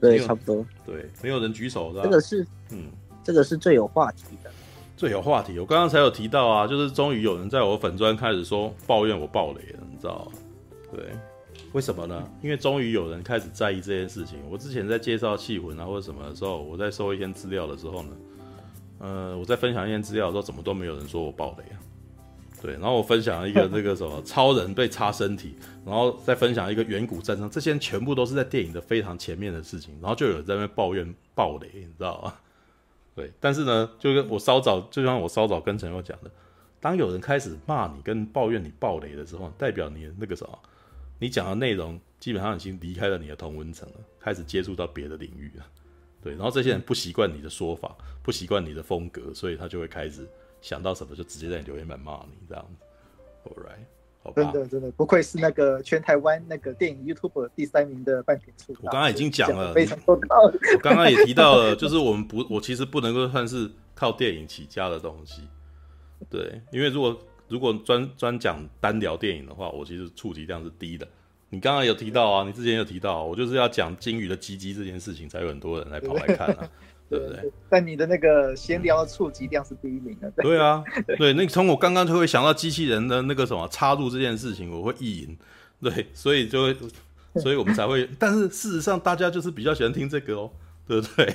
对，差不多。对，没有人举手的。这个是，嗯，这个是最有话题的。最有话题，我刚刚才有提到啊，就是终于有人在我粉专开始说抱怨我爆雷了，你知道吗？对，为什么呢？因为终于有人开始在意这件事情。我之前在介绍气魂啊或者什么的时候，我在收一些资料的时候呢。呃，我在分享一些资料的时候，怎么都没有人说我爆雷啊？对，然后我分享了一个这个什么 超人被插身体，然后再分享一个远古战争，这些全部都是在电影的非常前面的事情，然后就有人在那边抱怨爆雷，你知道吗？对，但是呢，就跟我稍早，就像我稍早跟陈友讲的，当有人开始骂你跟抱怨你暴雷的时候，代表你那个什么，你讲的内容基本上已经离开了你的同温层了，开始接触到别的领域了。对，然后这些人不习惯你的说法，不习惯你的风格，所以他就会开始想到什么就直接在你留言板骂你这样子。All right。真的真的不愧是那个全台湾那个电影 YouTube 第三名的半瓶醋。我刚刚已经讲了，非常多道。我刚刚也提到了，就是我们不，我其实不能够算是靠电影起家的东西。对，因为如果如果专专讲单聊电影的话，我其实触及量是低的。你刚刚有提到啊，你之前有提到，我就是要讲金鱼的鸡鸡这件事情，才有很多人来跑来看啊，对不对？但你的那个闲聊的触及量是第一名的。对啊，对，那从我刚刚就会想到机器人的那个什么插入这件事情，我会意淫，对，所以就会，所以我们才会。但是事实上，大家就是比较喜欢听这个哦，对不对？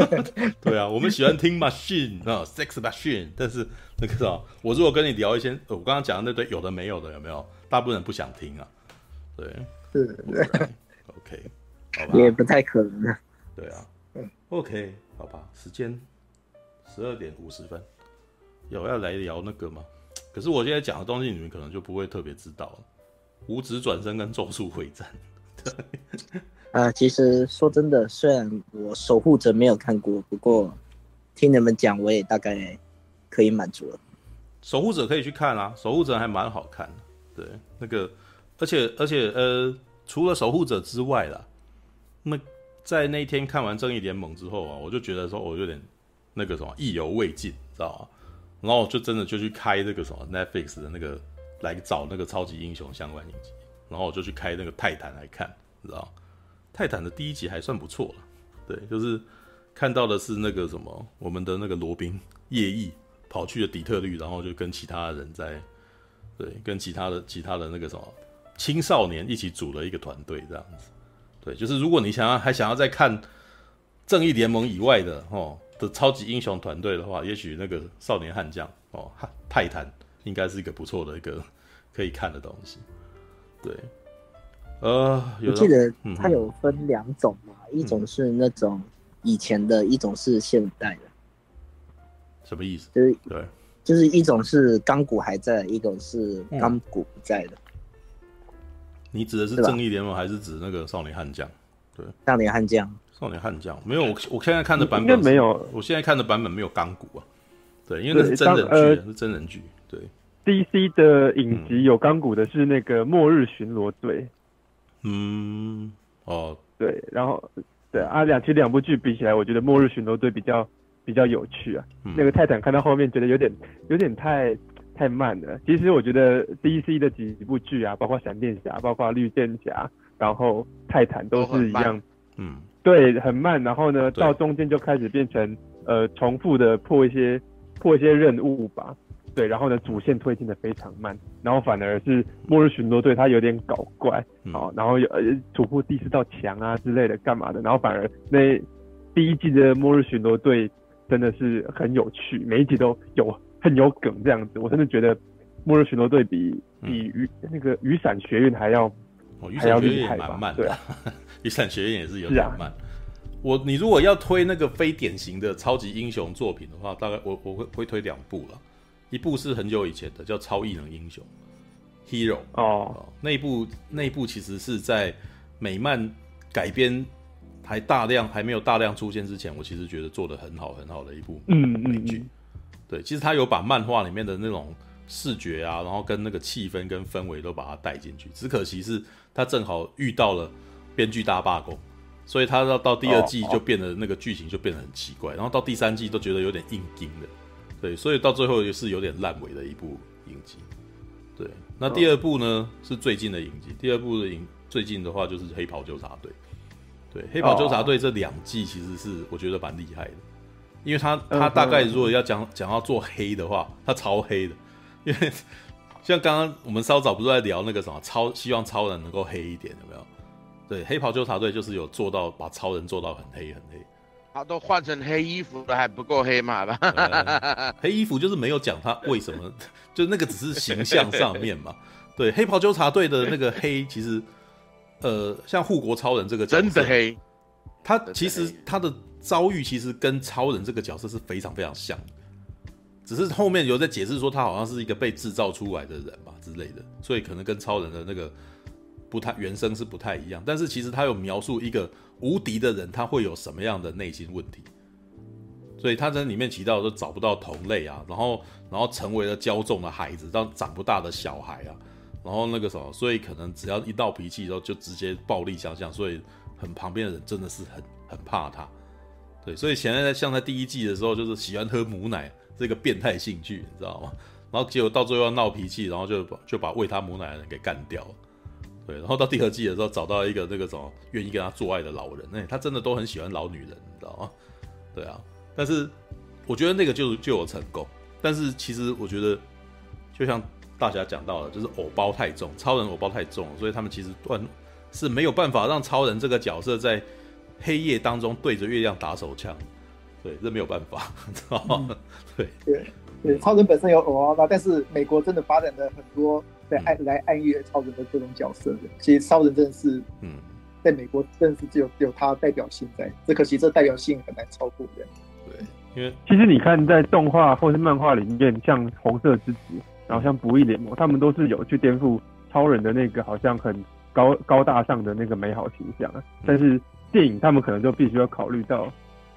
对啊，我们喜欢听 machine 啊，sex machine。但是那个什么，我如果跟你聊一些，我刚刚讲的那堆有的没有的，有没有？大部分人不想听啊。对，是，OK，好吧，也不太可能。对啊，嗯，OK，好吧，时间十二点五十分，有要来聊那个吗？可是我现在讲的东西，你们可能就不会特别知道了。五指转身跟咒术回战，对，啊，其实说真的，虽然我守护者没有看过，不过听你们讲，我也大概可以满足了。守护者可以去看啊，守护者还蛮好看的，对，那个。而且而且呃，除了守护者之外啦，那么在那一天看完正义联盟之后啊，我就觉得说我有点那个什么意犹未尽，知道吗？然后我就真的就去开那个什么 Netflix 的那个来找那个超级英雄相关影集，然后我就去开那个泰坦来看，知道？泰坦的第一集还算不错了，对，就是看到的是那个什么我们的那个罗宾夜翼跑去了底特律，然后就跟其他人在对，跟其他的其他的那个什么。青少年一起组了一个团队，这样子，对，就是如果你想要还想要再看正义联盟以外的哦的超级英雄团队的话，也许那个少年悍将哦泰坦应该是一个不错的一个可以看的东西。对，呃，我记得它有分两种嘛，嗯、一种是那种以前的，一种是现代的。什么意思？就是对，就是一种是钢骨还在，一种是钢骨不在的。嗯你指的是正义联盟，还是指那个少年悍将？对，少年悍将，少年悍将没有。我我现在看的版本没有，我现在看的版本没有钢骨啊。对，因为那是真人剧，呃、是真人剧。对，DC 的影集有钢骨的是那个《末日巡逻队》。嗯，哦，对，然后对啊，两其实两部剧比起来，我觉得《末日巡逻队》比较比较有趣啊。嗯、那个泰坦看到后面觉得有点有点太。太慢了。其实我觉得 DC 的几部剧啊，包括闪电侠，包括绿箭侠，然后泰坦都是一样，嗯，对，很慢。然后呢，到中间就开始变成呃重复的破一些破一些任务吧。对，然后呢，主线推进的非常慢，然后反而是末日巡逻队他有点搞怪，好、嗯，然后有呃突破第四道墙啊之类的干嘛的，然后反而那第一季的末日巡逻队真的是很有趣，每一集都有很有梗这样子，我真的觉得末日巡逻队比比雨、嗯、那个雨伞学院还要、哦、还要厉害吧？对啊，雨伞学院也是有点慢。我你如果要推那个非典型的超级英雄作品的话，大概我我会会推两部了，一部是很久以前的叫《超异能英雄》Hero 哦，那一部那一部其实是在美漫改编还大量还没有大量出现之前，我其实觉得做的很好很好的一部美剧。对，其实他有把漫画里面的那种视觉啊，然后跟那个气氛跟氛围都把它带进去，只可惜是他正好遇到了编剧大罢工。所以他到到第二季就变得那个剧情就变得很奇怪，然后到第三季都觉得有点硬钉的，对，所以到最后也是有点烂尾的一部影集。对，那第二部呢是最近的影集，第二部的影最近的话就是《黑袍纠察队》。对，《黑袍纠察队》这两季其实是我觉得蛮厉害的，因为他他大概如果要讲讲要做黑的话，他超黑的，因为像刚刚我们稍早不是在聊那个什么超希望超人能够黑一点，有没有？对，黑袍纠察队就是有做到把超人做到很黑很黑，他都换成黑衣服了还不够黑嘛吧？黑衣服就是没有讲他为什么，就那个只是形象上面嘛。对，黑袍纠察队的那个黑，其实呃，像护国超人这个真的黑，他其实他的遭遇其实跟超人这个角色是非常非常像的，只是后面有在解释说他好像是一个被制造出来的人吧之类的，所以可能跟超人的那个。不太原生是不太一样，但是其实他有描述一个无敌的人，他会有什么样的内心问题，所以他在里面提到说找不到同类啊，然后然后成为了骄纵的孩子，到长不大的小孩啊，然后那个什么，所以可能只要一闹脾气，时候就直接暴力相向，所以很旁边的人真的是很很怕他，对，所以现在像在第一季的时候，就是喜欢喝母奶这个变态兴趣，你知道吗？然后结果到最后要闹脾气，然后就把就把喂他母奶的人给干掉了。对，然后到第二季的时候，找到一个那个什么愿意跟他做爱的老人，哎，他真的都很喜欢老女人，你知道吗？对啊，但是我觉得那个就就有成功，但是其实我觉得，就像大侠讲到的，就是偶包太重，超人偶包太重，所以他们其实断是没有办法让超人这个角色在黑夜当中对着月亮打手枪，对，这没有办法，知道对。对对，超人本身有偶包，但是美国真的发展了很多。来暗来暗喻超人的这种角色的，其实超人真的是，嗯，在美国真的是只有有他代表性在，只可惜这代表性很难超过的。对，因为其实你看在动画或是漫画里面，像红色之子，然后像不义联盟，他们都是有去颠覆超人的那个好像很高高大上的那个美好形象，但是电影他们可能就必须要考虑到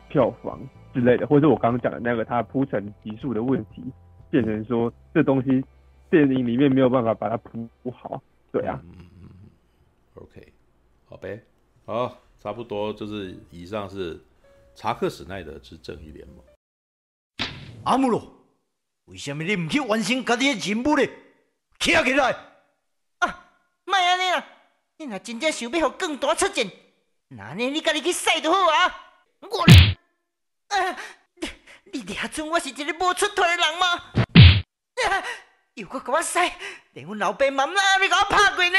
票房之类的，或者我刚刚讲的那个它铺陈集数的问题，变成说这东西。电影里面没有办法把它铺好，对啊。嗯嗯 OK，好呗，好，差不多就是以上是查克史奈德之正义联盟。阿姆罗，为什么你唔去完成家己的任务呢？起来起来！你若真正想要互更大出战，那呢你家己去使就好啊。我，啊，你你俩准我是一个无出头的人吗？啊又搁给我使，连阮老爸妈妈你给我拍过呢！